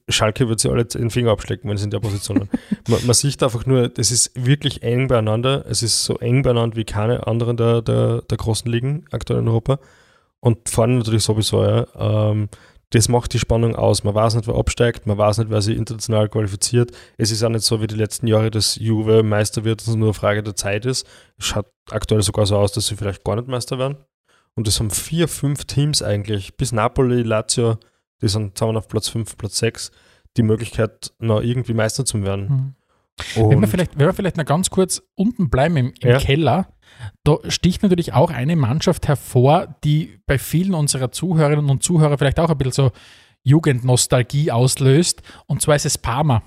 Schalke wird sie alle den Finger abschlecken, wenn sie in der Position sind. man, man sieht einfach nur, das ist wirklich eng beieinander. Es ist so eng beieinander wie keine anderen der, der, der großen Ligen aktuell in Europa. Und vorne natürlich sowieso, ja. Ähm, das macht die Spannung aus. Man weiß nicht, wer absteigt, man weiß nicht, wer sich international qualifiziert. Es ist auch nicht so wie die letzten Jahre, dass Juve Meister wird, dass es nur eine Frage der Zeit ist. Es schaut aktuell sogar so aus, dass sie vielleicht gar nicht Meister werden. Und es haben vier, fünf Teams eigentlich, bis Napoli, Lazio, die sind zusammen auf Platz 5, Platz 6, die Möglichkeit, noch irgendwie Meister zu werden. Wenn wir, vielleicht, wenn wir vielleicht noch ganz kurz unten bleiben im, im Ja. Keller, da sticht natürlich auch eine Mannschaft hervor, die bei vielen unserer Zuhörerinnen und Zuhörer vielleicht auch ein bisschen so Jugendnostalgie auslöst. Und zwar ist es Parma.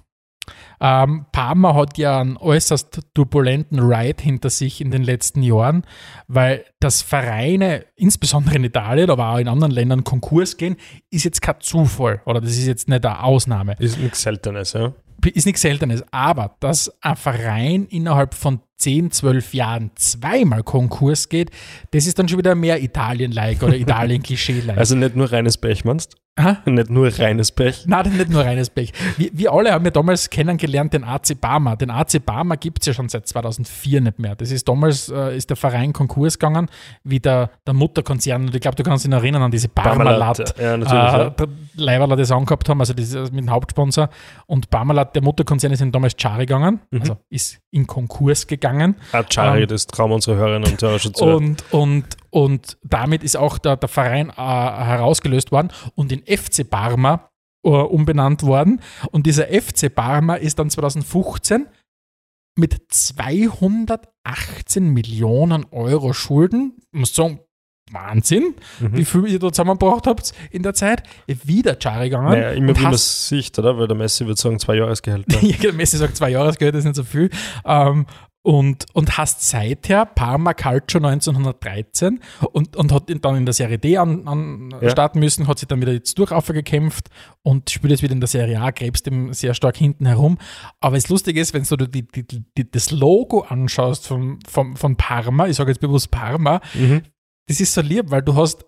Ähm, Parma hat ja einen äußerst turbulenten Ride hinter sich in den letzten Jahren, weil das Vereine, insbesondere in Italien, aber auch in anderen Ländern, Konkurs gehen, ist jetzt kein Zufall oder das ist jetzt nicht eine Ausnahme ist nichts Seltenes, ja. ist nichts Seltenes, aber dass ein Verein innerhalb von 10, 12 Jahren zweimal Konkurs geht, das ist dann schon wieder mehr Italien-like oder Italien-Klischee-like. Also nicht nur reines Pech, meinst Aha. du? Nicht nur reines Pech. Nein, nicht nur reines Pech. Wir, wir alle haben ja damals kennengelernt den AC Barma. Den AC Barma gibt es ja schon seit 2004 nicht mehr. Das ist damals, äh, ist der Verein Konkurs gegangen, wie der, der Mutterkonzern. Und ich glaube, du kannst dich noch erinnern an diese. Parmalat, ja, natürlich, ja. Äh, Leiberler das angehabt haben, also das ist mit dem Hauptsponsor. Und Parmalat, der Mutterkonzern, ist in damals Chari gegangen, Mhm. also ist in Konkurs gegangen. Achari, Ähm, das trauen unsere Hörerinnen und Hörer schon zu. Und, und, und damit ist auch der, der Verein äh, herausgelöst worden und in FC Parma äh, umbenannt worden. Und dieser FC Parma ist dann 2015 mit 218 Millionen Euro Schulden, ich muss sagen, Wahnsinn, Mhm. wie viel ihr da zusammengebracht habt in der Zeit, wieder Chari gegangen. Naja, immer wie man es sieht, oder? Weil der Messi wird sagen, zwei Jahresgehälter. ja, der Messi sagt, zwei Jahresgeld ist nicht so viel. Ähm, und, und hast seither Parma Calcio 1913 und, und hat ihn dann in der Serie D an, an Ja. starten müssen, hat sich dann wieder jetzt durch gekämpft und spielt jetzt wieder in der Serie A, gräbst ihm sehr stark hinten herum. Aber das Lustige ist, wenn du die, die, die, das Logo anschaust von, von, von Parma, ich sage jetzt bewusst Parma, Mhm. das ist so lieb, weil du hast,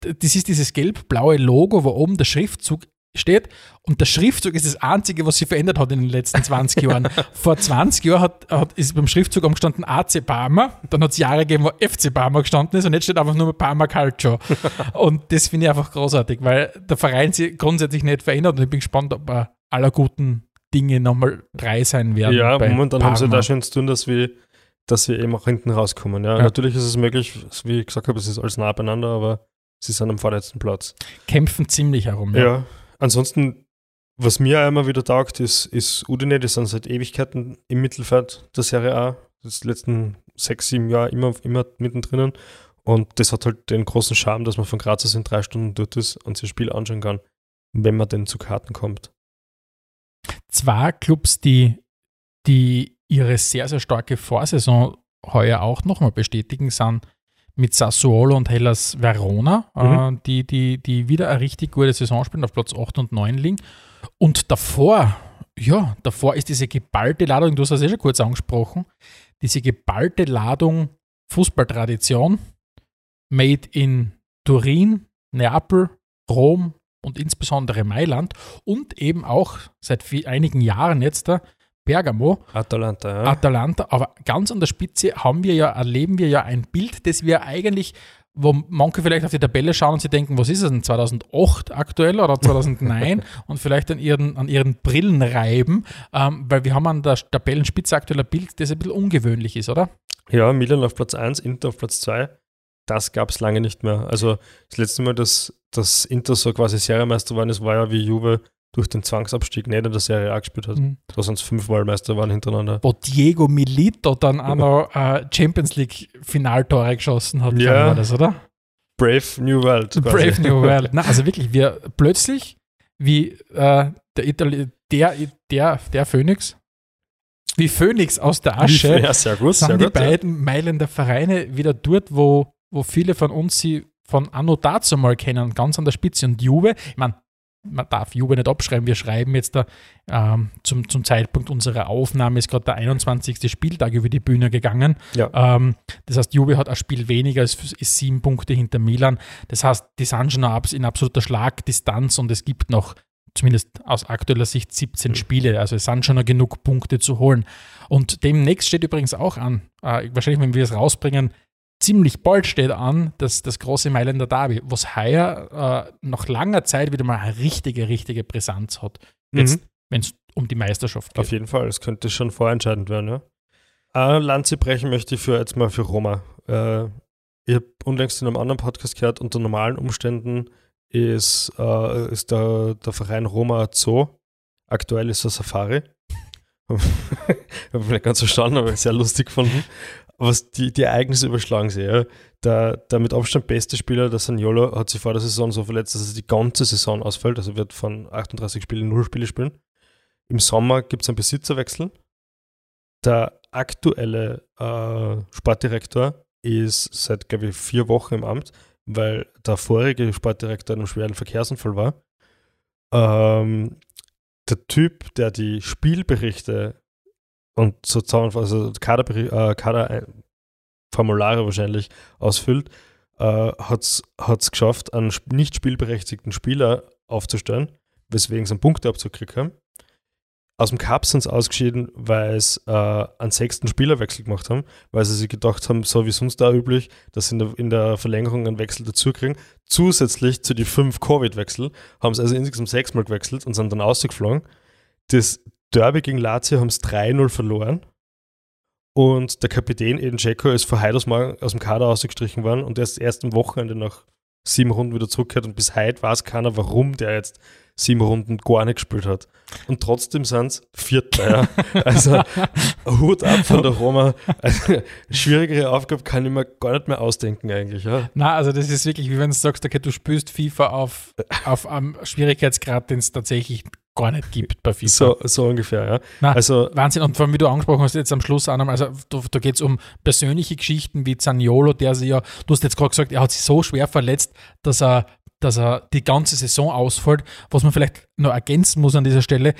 das ist dieses gelb-blaue Logo, wo oben der Schriftzug steht. Und der Schriftzug ist das Einzige, was sich verändert hat in den letzten 20 Jahren. Vor 20 Jahren hat, hat, ist beim Schriftzug umgestanden AC Parma. Dann hat es Jahre gegeben, wo FC Parma gestanden ist und jetzt steht einfach nur Parma Calcio. und das finde ich einfach großartig, weil der Verein sich grundsätzlich nicht verändert und ich bin gespannt, ob er aller guten Dinge nochmal drei sein werden. Ja, momentan haben sie Parma. da schon zu tun, dass wir, dass wir eben auch hinten rauskommen. Ja. Ja. Natürlich ist es möglich, wie ich gesagt habe, es ist alles nah beieinander, aber sie sind am vorletzten Platz. kämpfen ziemlich herum. Ja. Ansonsten, was mir auch immer wieder taugt, ist, ist Udine, die sind seit Ewigkeiten im Mittelfeld der Serie A. Das letzten sechs, sieben Jahre immer, immer mittendrin. Und das hat halt den großen Charme, dass man von Graz aus in drei Stunden dort ist und sich das Spiel anschauen kann, wenn man denn zu Karten kommt. zwei Clubs, die, die ihre sehr, sehr starke Vorsaison heuer auch nochmal bestätigen, sind mit Sassuolo und Hellas Verona, Mhm. äh, die, die, die wieder eine richtig gute Saison spielen, auf Platz 8 und 9 liegen. Und davor, ja, davor ist diese geballte Ladung, du hast das eh schon kurz angesprochen, diese geballte Ladung Fußballtradition, made in Turin, Neapel, Rom und insbesondere Mailand und eben auch seit viel, einigen Jahren jetzt da Bergamo, Atalanta, ja. Atalanta, aber ganz an der Spitze haben wir ja, erleben wir ja ein Bild, das wir eigentlich, wo manche vielleicht auf die Tabelle schauen und sie denken, was ist es denn, 2008 aktuell oder 2009 und vielleicht an ihren, an ihren Brillen reiben, ähm, weil wir haben an der Tabellenspitze aktuell ein Bild, das ein bisschen ungewöhnlich ist, oder? Ja, Milan auf Platz 1, Inter auf Platz 2. Das gab es lange nicht mehr. Also das letzte Mal, dass, dass Inter so quasi Serienmeister waren, das war ja wie Juve durch den Zwangsabstieg nicht in der Serie A gespielt hat. Mhm. Da sonst fünfmal Meister waren hintereinander. Wo Diego Milito dann auch noch äh, Champions League Finaltore geschossen hat, Ja. war das, oder? Brave New World. quasi. Brave New World. Na, also wirklich, wir plötzlich, wie äh, der, Itali der, der, der Phönix, wie Phönix aus der Asche, Ja, sehr gut. sind Sehr die gut ja. beiden Mailänder Vereine wieder dort, wo, wo viele von uns sie von Anno dazu mal kennen, ganz an der Spitze. Und Juve, ich meine, man darf Juve nicht abschreiben, wir schreiben jetzt da ähm, zum, zum Zeitpunkt unserer Aufnahme ist gerade der 21. Spieltag über die Bühne gegangen. Ja. Ähm, das heißt, Juve hat ein Spiel weniger, es ist sieben Punkte hinter Milan. Das heißt, die sind schon in absoluter Schlagdistanz und es gibt noch, zumindest aus aktueller Sicht, 17 Spiele. Also es sind schon noch genug Punkte zu holen. Und demnächst steht übrigens auch an, äh, wahrscheinlich, wenn wir es rausbringen, ziemlich bald steht an, dass das große Mailänder Derby, was heuer äh, nach langer Zeit wieder mal eine richtige, richtige Brisanz hat. Jetzt, Mhm. wenn es um die Meisterschaft geht. Auf jeden Fall, es könnte schon vorentscheidend werden, ja. Eine Lanze brechen möchte ich für jetzt mal für Roma. Äh, ich habe unlängst in einem anderen Podcast gehört, unter normalen Umständen ist, äh, ist der, der Verein Roma Zoo. Aktuell ist er Safari. habe ich nicht ganz verstanden, aber sehr lustig gefunden. Was die, die Ereignisse überschlagen sie. Ja. Der, der mit Abstand beste Spieler, der Saniolo, hat sich vor der Saison so verletzt, dass er die ganze Saison ausfällt. Also wird von 38 Spielen 0 Spiele spielen. Im Sommer gibt es einen Besitzerwechsel. Der aktuelle äh, Sportdirektor ist seit, glaube ich, vier Wochen im Amt, weil der vorige Sportdirektor in einem schweren Verkehrsunfall war. Ähm, der Typ, der die Spielberichte und so zusammenfassend, also Kaderberi- äh, Kaderformulare wahrscheinlich ausfüllt, äh, hat es geschafft, einen nicht spielberechtigten Spieler aufzustellen, weswegen sie einen Punkteabzug gekriegt haben. Aus dem Cup sind sie ausgeschieden, weil sie äh, einen sechsten Spielerwechsel gemacht haben, weil sie sich gedacht haben, so wie sonst da üblich, dass sie in der, in der Verlängerung einen Wechsel dazu kriegen. Zusätzlich zu die fünf Covid-Wechsel haben sie also insgesamt sechsmal gewechselt und sind dann ausgeflogen. Das Derby gegen Lazio haben es 3-0 verloren. Und der Kapitän Eden Dzeko ist vor heute aus, dem Kader ausgestrichen worden und er ist erst am Wochenende nach sieben Runden wieder zurückgekehrt und bis heute weiß keiner, warum der jetzt sieben Runden gar nicht gespielt hat. Und trotzdem sind es Vierter. Ja. Also Hut ab von der Roma. Also, schwierigere Aufgabe kann ich mir gar nicht mehr ausdenken eigentlich. Ja. Na, also das ist wirklich, wie wenn du sagst, okay, du spielst FIFA auf, auf einem Schwierigkeitsgrad, den es tatsächlich gar nicht gibt bei FIFA. So, so ungefähr, ja. Na, Also Wahnsinn. Und vor allem, wie du angesprochen hast, jetzt am Schluss auch noch, also da, da geht es um persönliche Geschichten wie Zaniolo, der sich ja, du hast jetzt gerade gesagt, er hat sich so schwer verletzt, dass er, dass er die ganze Saison ausfällt. Was man vielleicht noch ergänzen muss an dieser Stelle,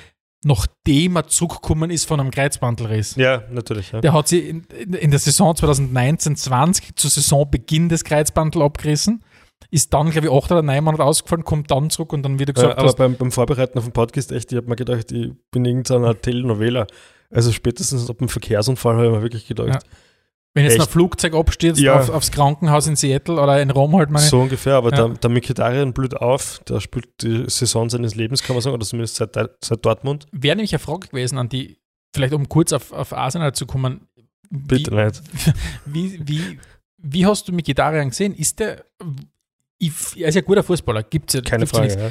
nachdem er zurückgekommen ist von einem Kreuzbandelriss. ja, natürlich. Ja. Der hat sich in, in, in der Saison 2019-20 zu Saisonbeginn des Kreuzbandel abgerissen, ist dann, glaube ich, acht oder neun Monate ausgefallen, kommt dann zurück und dann wieder gesagt, ja, aber beim, beim Vorbereiten auf den Podcast, echt, ich habe mir gedacht, ich bin irgendeiner Telenovela. Also spätestens ab dem Verkehrsunfall habe ich mir wirklich gedacht. Ja. wenn jetzt echt. ein Flugzeug abstürzt Ja. auf, aufs Krankenhaus in Seattle oder in Rom halt, meine So ungefähr, aber Ja. der, der Mkhitaryan blüht auf, der spielt die Saison seines Lebens, kann man sagen, oder zumindest seit, seit Dortmund. wäre nämlich eine Frage gewesen an die, vielleicht um kurz auf, auf Arsenal zu kommen. Bitte wie, nicht. Wie, wie, wie hast du Mkhitaryan gesehen? Ist der, ich, er ist ja ein guter Fußballer, gibt es ja. Keine Frage. Ja.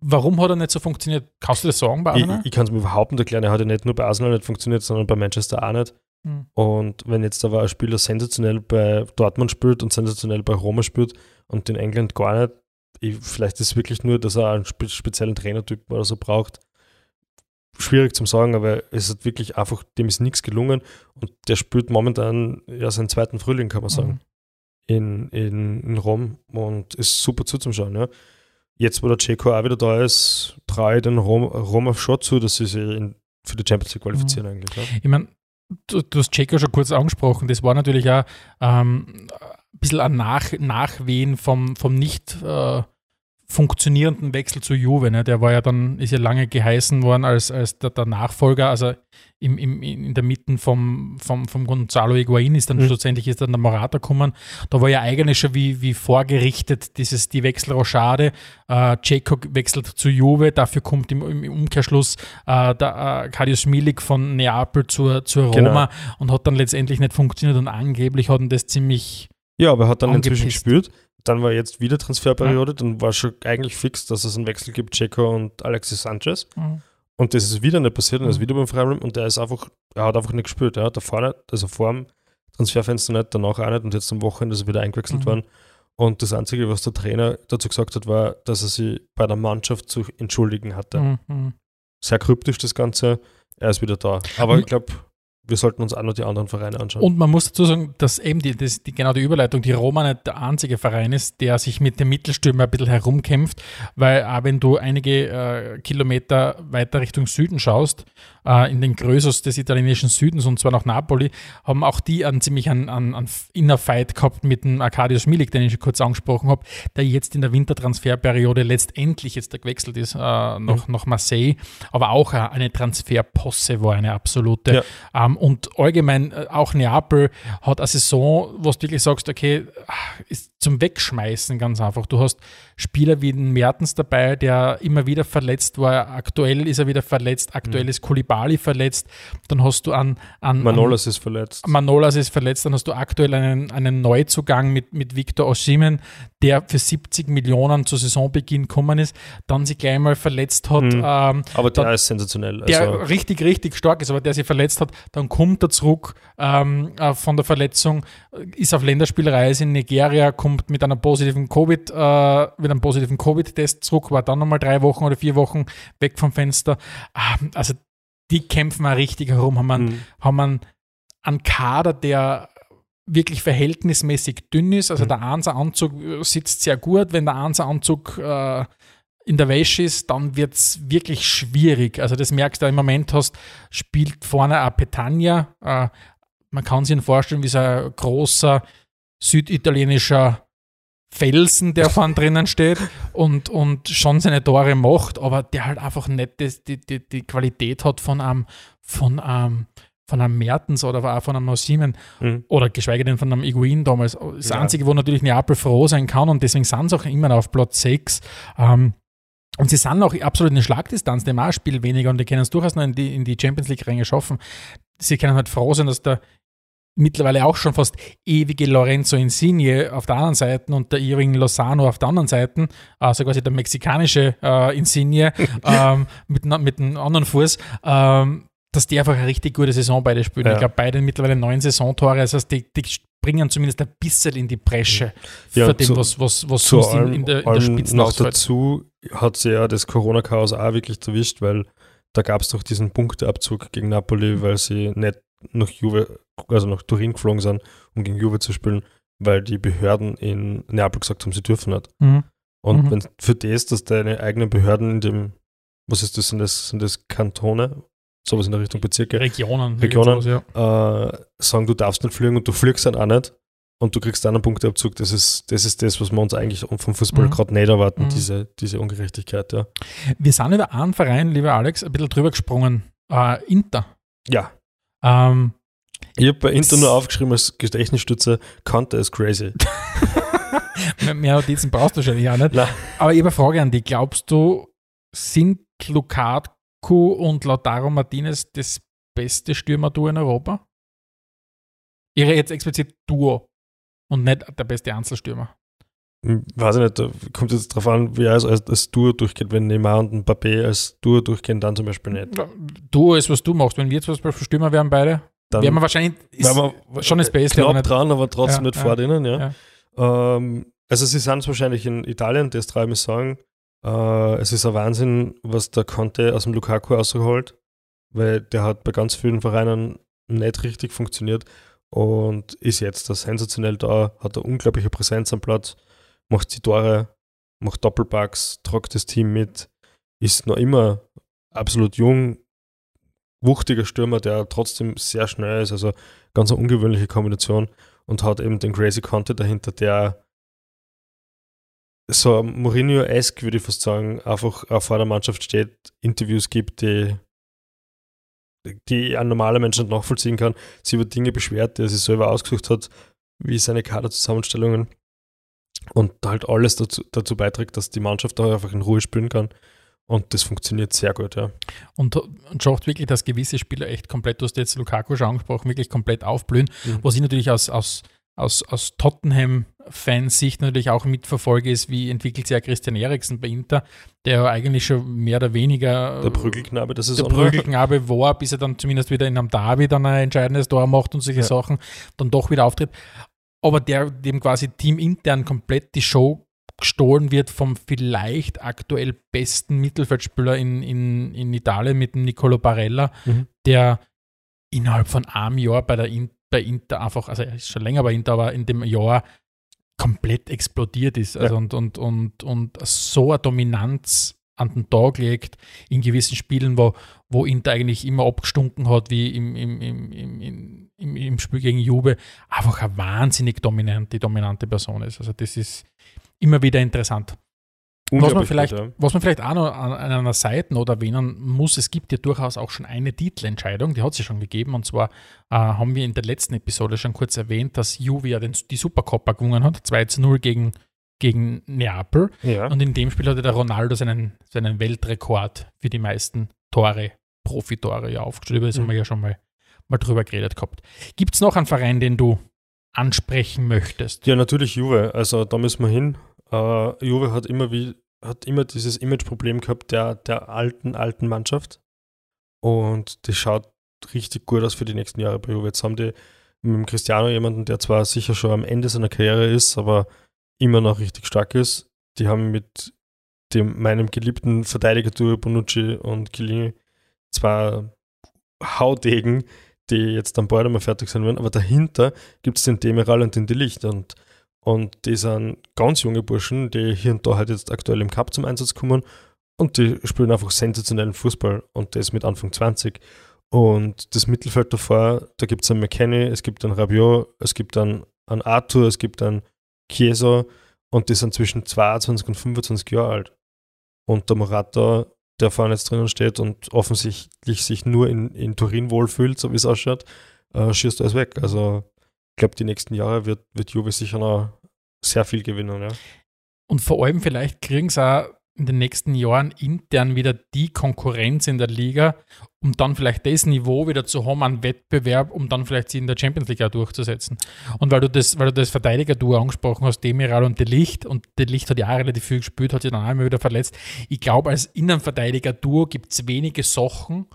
Warum hat er nicht so funktioniert? Kannst du das sagen bei Ich, Arsenal? ich kann es mir überhaupt nicht erklären. Er hat ja nicht nur bei Arsenal nicht funktioniert, sondern bei Manchester auch nicht. Hm. Und wenn jetzt aber ein Spieler sensationell bei Dortmund spielt und sensationell bei Roma spielt und in England gar nicht, ich, vielleicht ist es wirklich nur, dass er einen spe speziellen Trainertyp oder so braucht. Schwierig zum sagen, aber es ist wirklich einfach, dem ist nichts gelungen und der spielt momentan ja seinen zweiten Frühling, kann man sagen, Mhm. In, in, in Rom und ist super zuzuschauen. Ja. Jetzt, wo der Ceco auch wieder da ist, traue ich den Rom, Roma schon zu, dass sie sich in, für die Champions League qualifizieren eigentlich. Ja. Ich meine, du, du hast Checo schon kurz angesprochen, das war natürlich auch ähm, ein bisschen ein Nach Nachwehen vom, vom nicht äh, funktionierenden Wechsel zu Juve. Ne? Der war ja dann, ist ja lange geheißen worden als, als der, der Nachfolger, also im, im, in der Mitte vom, vom, vom Gonzalo Higuain ist dann Mhm. schlussendlich ist dann der Morata gekommen. Da war ja eigentlich schon wie, wie vorgerichtet dieses, die Wechselrochade. Äh, Ceco wechselt zu Juve, dafür kommt im, im Umkehrschluss äh, der äh, Kadius Milik von Neapel zur, zur Roma Genau. und hat dann letztendlich nicht funktioniert und angeblich hat ihn das ziemlich Ja, aber er hat dann Angepisst. inzwischen gespielt. Dann war jetzt wieder Transferperiode, dann war schon eigentlich fix, dass es einen Wechsel gibt, Checo und Alexis Sanchez. Und das ist wieder nicht passiert und er ist Mhm. wieder beim Freiräumen und der ist einfach, er hat einfach nicht gespielt. Er hat davor nicht, also vor dem Transferfenster nicht, danach auch nicht und jetzt am Wochenende ist er wieder eingewechselt Mhm. worden. Und das Einzige, was der Trainer dazu gesagt hat, war, dass er sich bei der Mannschaft zu entschuldigen hatte. Mhm, mhm. Sehr kryptisch das Ganze. Er ist wieder da. Aber Mhm. ich glaube, wir sollten uns auch noch die anderen Vereine anschauen. Und man muss dazu sagen, dass eben die, das, die, genau die Überleitung, die Roma nicht der einzige Verein ist, der sich mit dem Mittelstürmer ein bisschen herumkämpft, weil auch wenn du einige äh, Kilometer weiter Richtung Süden schaust, äh, in den Größos des italienischen Südens und zwar nach Napoli, haben auch die einen ziemlich einen, einen, einen Inner Fight gehabt mit dem Arkadius Milik, den ich schon kurz angesprochen habe, der jetzt in der Wintertransferperiode letztendlich jetzt gewechselt ist äh, nach, nach Marseille, aber auch eine Transferposse war eine absolute. Ja. Ähm, und allgemein äh, auch Neapel hat eine Saison, wo du wirklich sagst, okay, ah, ist zum Wegschmeißen ganz einfach. Du hast Spieler wie den Mertens dabei, der immer wieder verletzt war. Aktuell ist er wieder verletzt. Aktuell Mhm. ist Kulibali verletzt. Dann hast du an, an Manolas ist verletzt. an Manolas ist verletzt. Dann hast du aktuell einen, einen Neuzugang mit, mit Victor Osimhen, der für 70 Millionen zu Saisonbeginn gekommen ist, dann sich gleich mal verletzt hat. Mhm. Ähm, aber der dann- ist sensationell. der Also, richtig, richtig stark ist, aber der sich verletzt hat, dann kommt er zurück ähm, äh, von der Verletzung, äh, ist auf Länderspielreise in Nigeria, kommt mit einer positiven Covid, äh, mit einem positiven Covid-Test zurück, war dann nochmal drei Wochen oder vier Wochen weg vom Fenster. Ähm, also die kämpfen auch richtig herum, haben einen, Mhm. haben einen, einen Kader, der wirklich verhältnismäßig dünn ist. Also Mhm. der Ansa-Anzug äh, sitzt sehr gut. Wenn der Ansa-Anzug äh, in der Wäsche ist, dann wird es wirklich schwierig. Also das merkst du im Moment hast, spielt vorne ein Petagna. Äh, man kann sich vorstellen wie so ein großer süditalienischer Felsen, der vorne drinnen steht und, und schon seine Tore macht, aber der halt einfach nicht das, die, die, die Qualität hat von einem, von einem, von einem Mertens oder auch von einem Osimhen Mhm. oder geschweige denn von einem Iguin damals. Das Ja. Einzige, wo natürlich Neapel froh sein kann und deswegen sind sie auch immer noch auf Platz 6. Ähm, und sie sind auch absolut in der Schlagdistanz, dem auch Spiel weniger und die können es durchaus noch in die, in die Champions League-Ränge schaffen. Sie können halt froh sein, dass der mittlerweile auch schon fast ewige Lorenzo Insigne auf der anderen Seite und der Irving Lozano auf der anderen Seite, also quasi der mexikanische äh, Insigne ähm, mit, mit einem anderen Fuß, ähm, dass die einfach eine richtig gute Saison beide spielen. Ja. Ich glaube, beide mittlerweile neun Saisontore, das heißt, die, die bringen zumindest ein bisschen in die Bresche Ja, für dem, zu- was, was, was sonst in, allem, in, der, in der Spitze noch ausfällt. dazu hat sie ja das Corona-Chaos auch wirklich erwischt, weil da gab es doch diesen Punkteabzug gegen Napoli, weil sie nicht nach Juve, also nach Turin geflogen sind, um gegen Juve zu spielen, weil die Behörden in Neapel gesagt haben, sie dürfen nicht. Mhm. Und Mhm. wenn für das, dass deine eigenen Behörden in dem, was ist das, sind das, sind das Kantone? Sowas in der Richtung Bezirke, Regionen. Regionen. sowas, ja. äh, sagen, du darfst nicht fliegen und du fliegst dann auch nicht, und du kriegst dann einen Punkteabzug. Das ist, das ist das, was wir uns eigentlich vom Fußball Mhm. gerade nicht erwarten, Mhm. diese, diese Ungerechtigkeit, ja. Wir sind über einen Verein, lieber Alex, ein bisschen drüber gesprungen. Äh, Inter. Ja. Ähm, Ich habe bei Inter nur aufgeschrieben als Gedächtnisstütze, Conte ist crazy. mehr- Notizen brauchst du wahrscheinlich auch nicht. Nein. Aber ich habe eine Frage an dich. Glaubst du, sind Lukaku und Lautaro Martinez das beste Stürmer-Duo in Europa? Ihre jetzt explizit Duo und nicht der beste Einzelstürmer. Hm, Weiß ich nicht, da kommt jetzt drauf an, wie er als, als, Tour durchgeht. Wenn Neymar und Mbappé als Tour durchgehen, dann zum Beispiel nicht. Duo ist, was du machst. Wenn wir zum Beispiel Stürmer wären beide, Dann wären wir wahrscheinlich ist wir schon das Beste, aber knapp nicht- dran, aber trotzdem Ja, nicht ja, vor denen, ja. Ähm, also sie sind es wahrscheinlich in Italien, das traue ich mir sagen. Äh, es ist ein Wahnsinn, was der Conte aus dem Lukaku rausholt, weil der hat bei ganz vielen Vereinen nicht richtig funktioniert und ist jetzt da sensationell da, hat eine unglaubliche Präsenz am Platz, macht die Tore, macht Doppelpacks, tragt das Team mit, ist noch immer absolut jung, wuchtiger Stürmer, der trotzdem sehr schnell ist, also ganz eine ungewöhnliche Kombination und hat eben den Crazy Conte dahinter, der so Mourinho-esque, würde ich fast sagen, einfach vor der Mannschaft steht, Interviews gibt, die, die ein normaler Mensch nicht nachvollziehen kann, sich über Dinge beschwert, die er sich selber ausgesucht hat, wie seine Kaderzusammenstellungen und halt alles dazu, dazu beiträgt, dass die Mannschaft da einfach in Ruhe spielen kann. Und das funktioniert sehr gut, ja. und, und schaut wirklich, dass gewisse Spieler echt komplett, du hast jetzt Lukaku schon angesprochen, wirklich komplett aufblühen. Mhm. Was ich natürlich aus, aus, aus, aus Tottenham-Fansicht natürlich auch mitverfolge, ist, wie entwickelt sich ja Christian Eriksen bei Inter, der ja eigentlich schon mehr oder weniger Der Prügelknabe, das ist der Prügelknabe war, bis er dann zumindest wieder in einem Derby dann ein entscheidendes Tor macht und solche Ja. Sachen, dann doch wieder auftritt. Aber der dem quasi teamintern komplett die Show gestohlen wird vom vielleicht aktuell besten Mittelfeldspieler in, in, in Italien mit dem Nicolo Barella, Mhm. der innerhalb von einem Jahr bei der In bei Inter einfach, also er ist schon länger bei Inter, aber in dem Jahr komplett explodiert ist also Ja. und, und, und, und so eine Dominanz an den Tag legt in gewissen Spielen, wo, wo Inter eigentlich immer abgestunken hat, wie im, im, im, im, im, im, im Spiel gegen Juve, einfach eine wahnsinnig dominante, dominante Person ist. Also das ist immer wieder interessant. Was man, vielleicht, gut, ja. was man vielleicht auch noch an, an einer Seite noch erwähnen muss, es gibt ja durchaus auch schon eine Titelentscheidung, die hat es ja schon gegeben. Und zwar äh, haben wir in der letzten Episode schon kurz erwähnt, dass Juve ja den, die Supercoppa gewonnen hat, 2 zu 0 gegen, gegen Neapel. Ja. Und in dem Spiel hatte der Ronaldo seinen, seinen Weltrekord für die meisten Tore, Profitore ja aufgestellt. Über das Mhm. haben wir ja schon mal, mal drüber geredet gehabt. Gibt es noch einen Verein, den du ansprechen möchtest? Ja, natürlich Juve. Also da müssen wir hin. Äh, Juve hat immer wie hat immer dieses Imageproblem gehabt der, der alten, alten Mannschaft. Und das schaut richtig gut aus für die nächsten Jahre bei Juve. Jetzt haben die mit dem Cristiano jemanden, der zwar sicher schon am Ende seiner Karriere ist, aber immer noch richtig stark ist. Die haben mit dem meinem geliebten Verteidiger-Duo Bonucci und Chiellini zwar Haudegen, die jetzt dann bald einmal fertig sein werden, aber dahinter gibt es den Demiral und den Delicht und, und die sind ganz junge Burschen, die hier und da halt jetzt aktuell im Cup zum Einsatz kommen und die spielen einfach sensationellen Fußball und das mit Anfang 20. Und das Mittelfeld davor, da gibt es einen McKenny, es gibt einen Rabiot, es gibt einen, einen Arthur, es gibt einen Chiesa und die sind zwischen 22 und 25 Jahre alt. Und der Morata, der vorne jetzt drinnen steht und offensichtlich sich nur in, in Turin wohlfühlt, so wie es ausschaut, äh, schießt alles weg. Also ich glaube, die nächsten Jahre wird, wird Juve sicher noch sehr viel gewinnen. Ja. Und vor allem vielleicht kriegen sie auch in den nächsten Jahren intern wieder die Konkurrenz in der Liga, um dann vielleicht das Niveau wieder zu haben an Wettbewerb, um dann vielleicht sie in der Champions League auch durchzusetzen. Und weil du das, weil du das Verteidiger-Duo angesprochen hast, Demiral und De Licht, und De Licht hat ja auch relativ viel gespielt, hat sich dann auch immer wieder verletzt. Ich glaube, als Innenverteidiger-Duo gibt es wenige Sachen,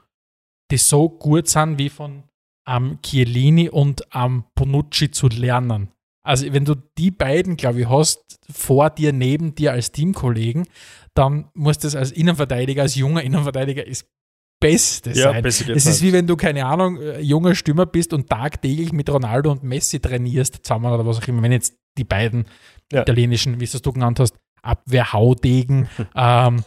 die so gut sind wie von am Chiellini und am Bonucci zu lernen. Also wenn du die beiden, glaube ich, hast vor dir, neben dir als Teamkollegen, dann muss das als Innenverteidiger, als junger Innenverteidiger das Beste Ja, sein. besser Es ist wie wenn du, keine Ahnung, äh, junger Stürmer bist und tagtäglich mit Ronaldo und Messi trainierst zusammen oder was auch immer. Wenn jetzt die beiden Ja. italienischen, wie es du genannt hast, Abwehrhaudegen, ähm,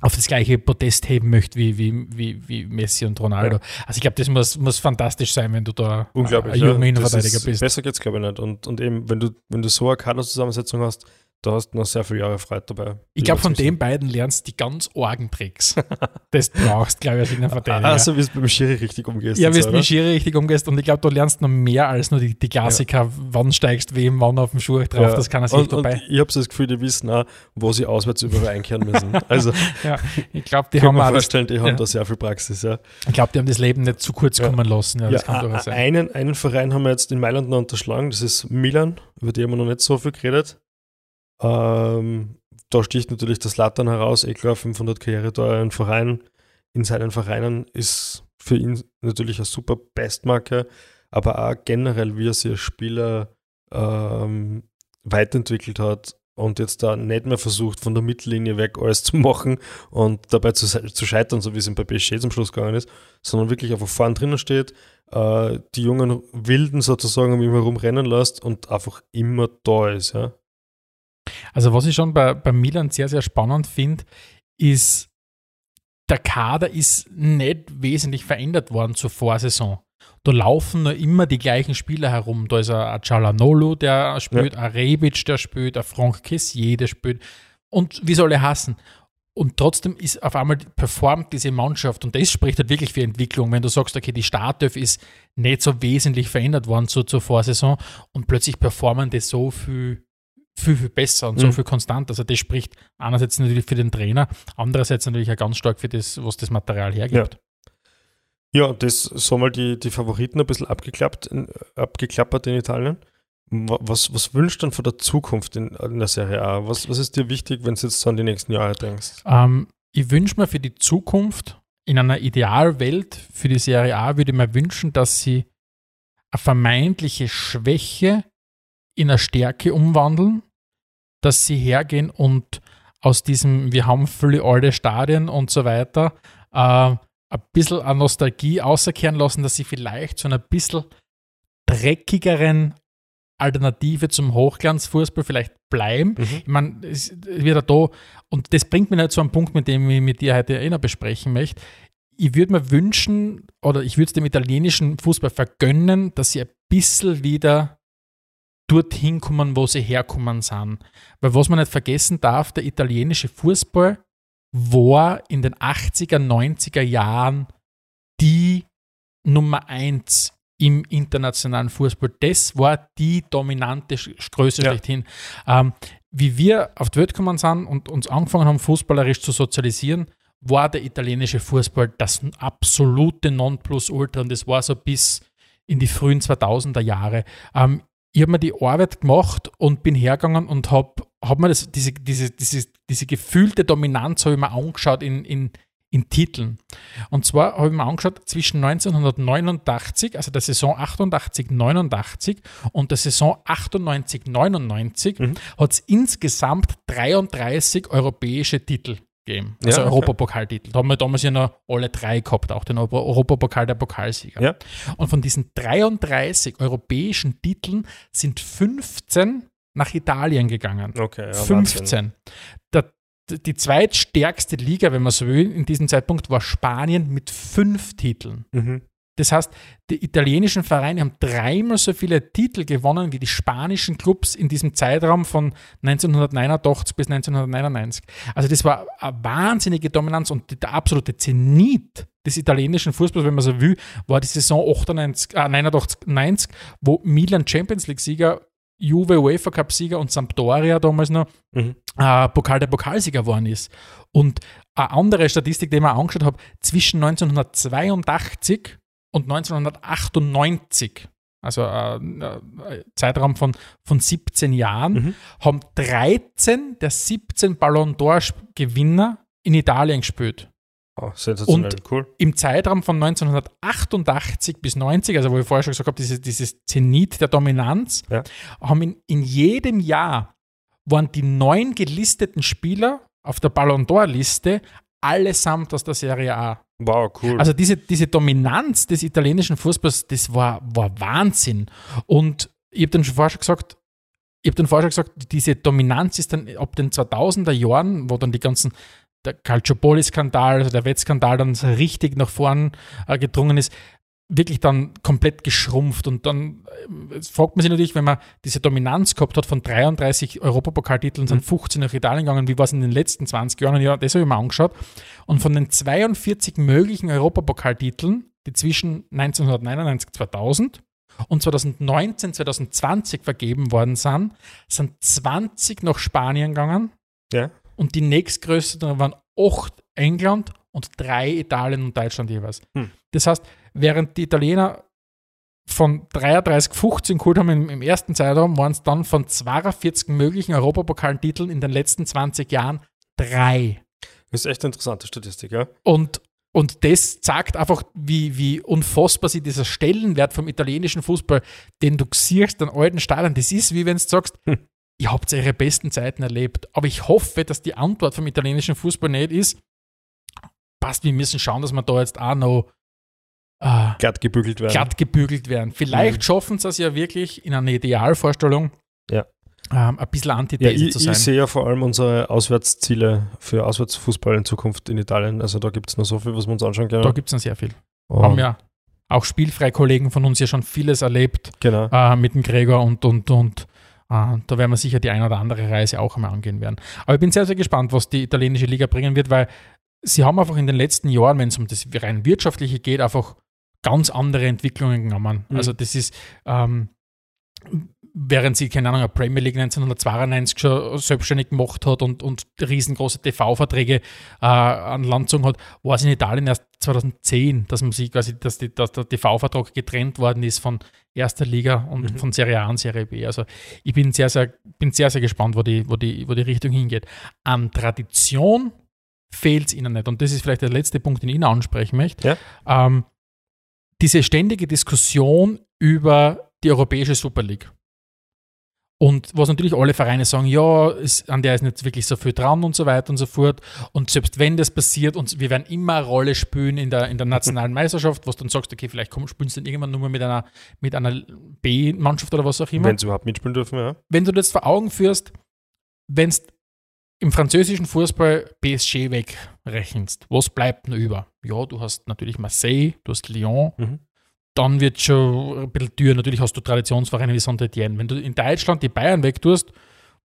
auf das gleiche Podest heben möchte wie, wie, wie, wie Messi und Ronaldo. Also ich glaube, das muss, muss fantastisch sein, wenn du da ein junger ja. Innenverteidiger ist- bist. Besser geht's glaube ich nicht. Und, und eben, wenn du, wenn du so eine Kaderzusammensetzung hast, da hast du noch sehr viele Jahre Freude dabei. Ich glaube, von den beiden lernst du die ganz argen Tricks. das brauchst, glaube ich, als wissen. Innenverteidiger. Also, wie es beim Schiri richtig umgehst. ja, wie du mit Schiri richtig umgehst und ich glaube, du lernst noch mehr als nur die, die Klassiker, wann steigst wem, wann auf dem Schuh drauf, Ja. das kann er sich und, dabei. Und ich habe so das Gefühl, die wissen auch, wo sie auswärts überall einkehren müssen. Also, ja, ich glaube, die haben vorstellen, die haben ja. da sehr viel Praxis. Ja. ich glaube, die haben das Leben nicht zu kurz Ja. kommen lassen. Ja, ja, a- einen, einen Verein haben wir jetzt in Mailand noch unterschlagen, das ist Milan, über die haben wir noch nicht so viel geredet. Ähm, da sticht natürlich das Lattern heraus, eh klar, 500 Karrieretore ein Verein in seinen Vereinen ist für ihn natürlich eine super Bestmarke, aber auch generell, wie er sich als Spieler ähm, weiterentwickelt hat und jetzt da nicht mehr versucht, von der Mittellinie weg alles zu machen und dabei zu, zu scheitern, so wie es ihm bei PSG zum Schluss gegangen ist, sondern wirklich einfach vorn drinnen steht, äh, die jungen Wilden sozusagen um ihn herum rennen lässt und einfach immer da ist. Ja. Also was ich schon bei, bei Milan sehr, sehr spannend finde, ist, der Kader ist nicht wesentlich verändert worden zur Vorsaison. Da laufen nur immer die gleichen Spieler herum. Da ist ein Cialanolo, der spielt, ein Rebic, der spielt, ein Franck Kessier, der spielt. Und wie soll er hassen? Und trotzdem ist auf einmal performt diese Mannschaft und das spricht halt wirklich für Entwicklung, wenn du sagst, okay, die Startelf ist nicht so wesentlich verändert worden zur, zur Vorsaison und plötzlich performen die so viel, viel, viel besser und so Mhm. viel konstant. Also das spricht einerseits natürlich für den Trainer, andererseits natürlich auch ganz stark für das, was das Material hergibt. Ja, das so mal die, die Favoriten ein bisschen abgeklappt, abgeklappert in Italien. Wa- Was, was wünschst du denn von der Zukunft in, in der Serie A? Was, was ist dir wichtig, wenn du jetzt so an die nächsten Jahre denkst? Ähm, ich wünsche mir für die Zukunft, in einer Idealwelt für die Serie A, würde ich mir wünschen, dass sie eine vermeintliche Schwäche in eine Stärke umwandeln, dass sie hergehen und aus diesem, wir haben viele alte Stadien und so weiter, äh, ein bisschen an Nostalgie außerkehren lassen, dass sie vielleicht zu einer bisschen dreckigeren Alternative zum Hochglanzfußball vielleicht bleiben. Ich meine, es wird da, und das bringt mich nicht zu einem Punkt, mit dem ich mit dir heute eh noch besprechen möchte. Ich würde mir wünschen, oder ich würde es dem italienischen Fußball vergönnen, dass sie ein bisschen wieder dorthin kommen, wo sie herkommen sind. Weil was man nicht vergessen darf, der italienische Fußball war in den 80er, 90er Jahren die Nummer eins im internationalen Fußball. Das war die dominante Größe Ja. schlechthin. Ähm, wie wir auf die Welt gekommen sind und uns angefangen haben, fußballerisch zu sozialisieren, war der italienische Fußball das absolute Nonplusultra und das war so bis in die frühen 2000er Jahre. Ähm, ich habe mir die Arbeit gemacht und bin hergegangen und habe hab mir das, diese, diese, diese, diese gefühlte Dominanz habe ich mir angeschaut in, in, in Titeln. Und zwar habe ich mir angeschaut, zwischen 1989, also der Saison 88, 89 und der Saison 98, 99 Mhm. hat es insgesamt 33 europäische Titel gegeben. Also Ja, okay. Europapokaltitel. Da haben wir damals ja noch alle drei gehabt, auch den Euro- Europapokal der Pokalsieger. Ja. Und von diesen 33 europäischen Titeln sind 15 nach Italien gegangen. Okay, ja, 15. Der, die zweitstärkste Liga, wenn man so will, in diesem Zeitpunkt war Spanien mit fünf Titeln. Mhm. Das heißt, die italienischen Vereine haben dreimal so viele Titel gewonnen wie die spanischen Clubs in diesem Zeitraum von 1989 bis 1999. Also das war eine wahnsinnige Dominanz und der absolute Zenit des italienischen Fußballs, wenn man so will, war die Saison 98, äh, 89, 90, wo Milan Champions League-Sieger, Juve UEFA Cup-Sieger und Sampdoria damals noch Mhm. äh, Pokal der Pokalsieger geworden ist. Und eine andere Statistik, die ich mir angeschaut habe, zwischen 1982 und 1998, also äh, äh, Zeitraum von, von 17 Jahren, Mhm. haben 13 der 17 Ballon d'Or-Gewinner in Italien gespielt. Oh, sensationell, Und- cool. Im Zeitraum von 1988 bis 90, also wo ich vorher schon gesagt habe, dieses, dieses Zenit der Dominanz, Ja. haben in, in jedem Jahr waren die neun gelisteten Spieler auf der Ballon d'Or-Liste allesamt aus der Serie A. Wow, cool. Also diese, diese Dominanz des italienischen Fußballs, das war, war Wahnsinn. Und ich habe dann schon vorher schon gesagt, ich habe dann vorher schon gesagt, diese Dominanz ist dann ab den 2000er Jahren, wo dann die ganzen der Calciopoli-Skandal, also der Wettskandal dann richtig nach vorn äh, gedrungen ist, wirklich dann komplett geschrumpft. Und dann äh, fragt man sich natürlich, wenn man diese Dominanz gehabt hat von 33 Europapokaltiteln, sind 15 nach Italien gegangen, wie war es in den letzten 20 Jahren? Ja, das habe ich mir angeschaut. Und von den 42 möglichen Europapokaltiteln, die zwischen 1999 2000 und 2019, 2020 vergeben worden sind, sind 20 nach Spanien gegangen Ja. und die nächstgrößten waren 8 England und 3 Italien und Deutschland jeweils. Hm. Das heißt, während die Italiener von 33, 15 geholt haben im, im ersten Zeitraum, waren es dann von 42 möglichen Europapokaltiteln in den letzten 20 Jahren drei. Das ist echt eine interessante Statistik, ja. Und, und das zeigt einfach, wie, wie unfassbar sich dieser Stellenwert vom italienischen Fußball, den du siehst an alten Stadien, das ist wie wenn du sagst, Hm. ihr habt eure besten Zeiten erlebt. Aber ich hoffe, dass die Antwort vom italienischen Fußball nicht ist, passt, wir müssen schauen, dass wir da jetzt auch noch äh, Glatt gebügelt werden. glatt gebügelt werden. Vielleicht Mhm. schaffen sie es ja wirklich in einer Idealvorstellung, Ja. ähm, ein bisschen Ja, Antithese ich, zu ich sein. sehe ja vor allem unsere Auswärtsziele für Auswärtsfußball in Zukunft in Italien. Also da gibt es noch so viel, was wir uns anschauen können. Da gibt es noch sehr viel. Und- Haben ja auch Spielfrei-Kollegen von uns ja schon vieles erlebt Genau. äh, mit dem Gregor und, und, und äh, da werden wir sicher die eine oder andere Reise auch einmal angehen werden. Aber ich bin sehr, sehr gespannt, was die italienische Liga bringen wird, weil sie haben einfach in den letzten Jahren, wenn es um das rein wirtschaftliche geht, einfach ganz andere Entwicklungen genommen. Mhm. Also das ist, ähm, während sie, keine Ahnung, eine Premier League 1992 schon selbstständig gemacht hat und, und riesengroße TV-Verträge äh, an Land gezogen hat, war es in Italien erst 2010, dass man sich quasi, dass, die, dass der TV-Vertrag getrennt worden ist von erster Liga und Mhm. von Serie A und Serie B. Also ich bin sehr, sehr, bin sehr, sehr gespannt, wo die, wo die, wo die Richtung hingeht. An Tradition fehlt es ihnen nicht. Und das ist vielleicht der letzte Punkt, den ich Ihnen ansprechen möchte. Ähm, diese ständige Diskussion über die europäische Super League. Und was natürlich alle Vereine sagen, ja, ist, an der ist nicht wirklich so viel dran und so weiter und so fort. Und selbst wenn das passiert, und wir werden immer eine Rolle spielen in der, in der nationalen Meisterschaft, was dann sagst, okay, vielleicht komm, spielst du dann irgendwann nur mal mit einer, mit einer B-Mannschaft oder was auch immer Wenn sie überhaupt mitspielen dürfen, ja. wenn du das vor Augen führst, wenn du im französischen Fußball PSG wegrechnest, was bleibt denn über? Ja, du hast natürlich Marseille, du hast Lyon, Mhm. dann wird schon ein bisschen Tür. Natürlich hast du Traditionsvereine wie Saint-Etienne. Wenn du in Deutschland die Bayern wegtust,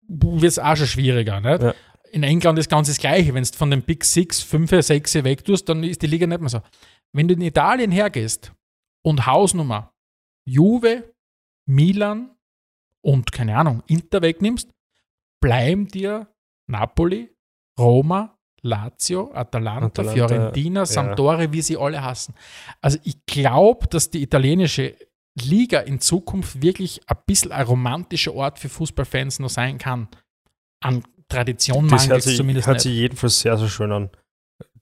wird es auch schon schwieriger. Nicht? Ja. In England ist ganz das Gleiche. Wenn du von den Big Six, 5, 6 wegtust, dann ist die Liga nicht mehr so. Wenn du in Italien hergehst und Hausnummer Juve, Milan und keine Ahnung, Inter wegnimmst, bleiben dir Napoli, Roma, Lazio, Atalanta, Atalanta, Fiorentina, ja. Sampdoria, wie sie alle hassen. Also ich glaube, dass die italienische Liga in Zukunft wirklich ein bisschen ein romantischer Ort für Fußballfans noch sein kann. An Tradition Das mangelt es sich, zumindest hört nicht. sich jedenfalls sehr, sehr schön an.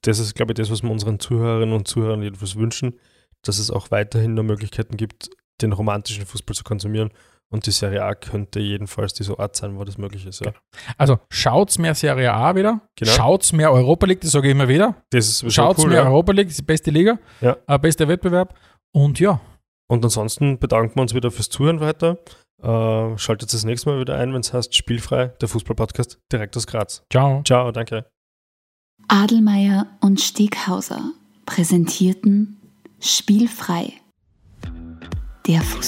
Das ist, glaube ich, das, was wir unseren Zuhörerinnen und Zuhörern jedenfalls wünschen, dass es auch weiterhin noch Möglichkeiten gibt, den romantischen Fußball zu konsumieren. Und die Serie A könnte jedenfalls dieser Ort sein, wo das möglich ist. Ja. Also schaut's mehr Serie A wieder, Genau. schaut's mehr Europa League, das sage ich immer wieder. Das ist Schaut's cool. mehr Ja. Europa League, das ist die beste Liga, Ja. äh, bester Wettbewerb. Und ja, Und ansonsten bedanken wir uns wieder fürs Zuhören weiter. Äh, schaltet das nächste Mal wieder ein, wenn es heißt Spielfrei, der Fußball-Podcast direkt aus Graz. ciao. Ciao, danke. Adelmeier und Steghauser präsentierten Spielfrei der Fußball-Podcast. Fußball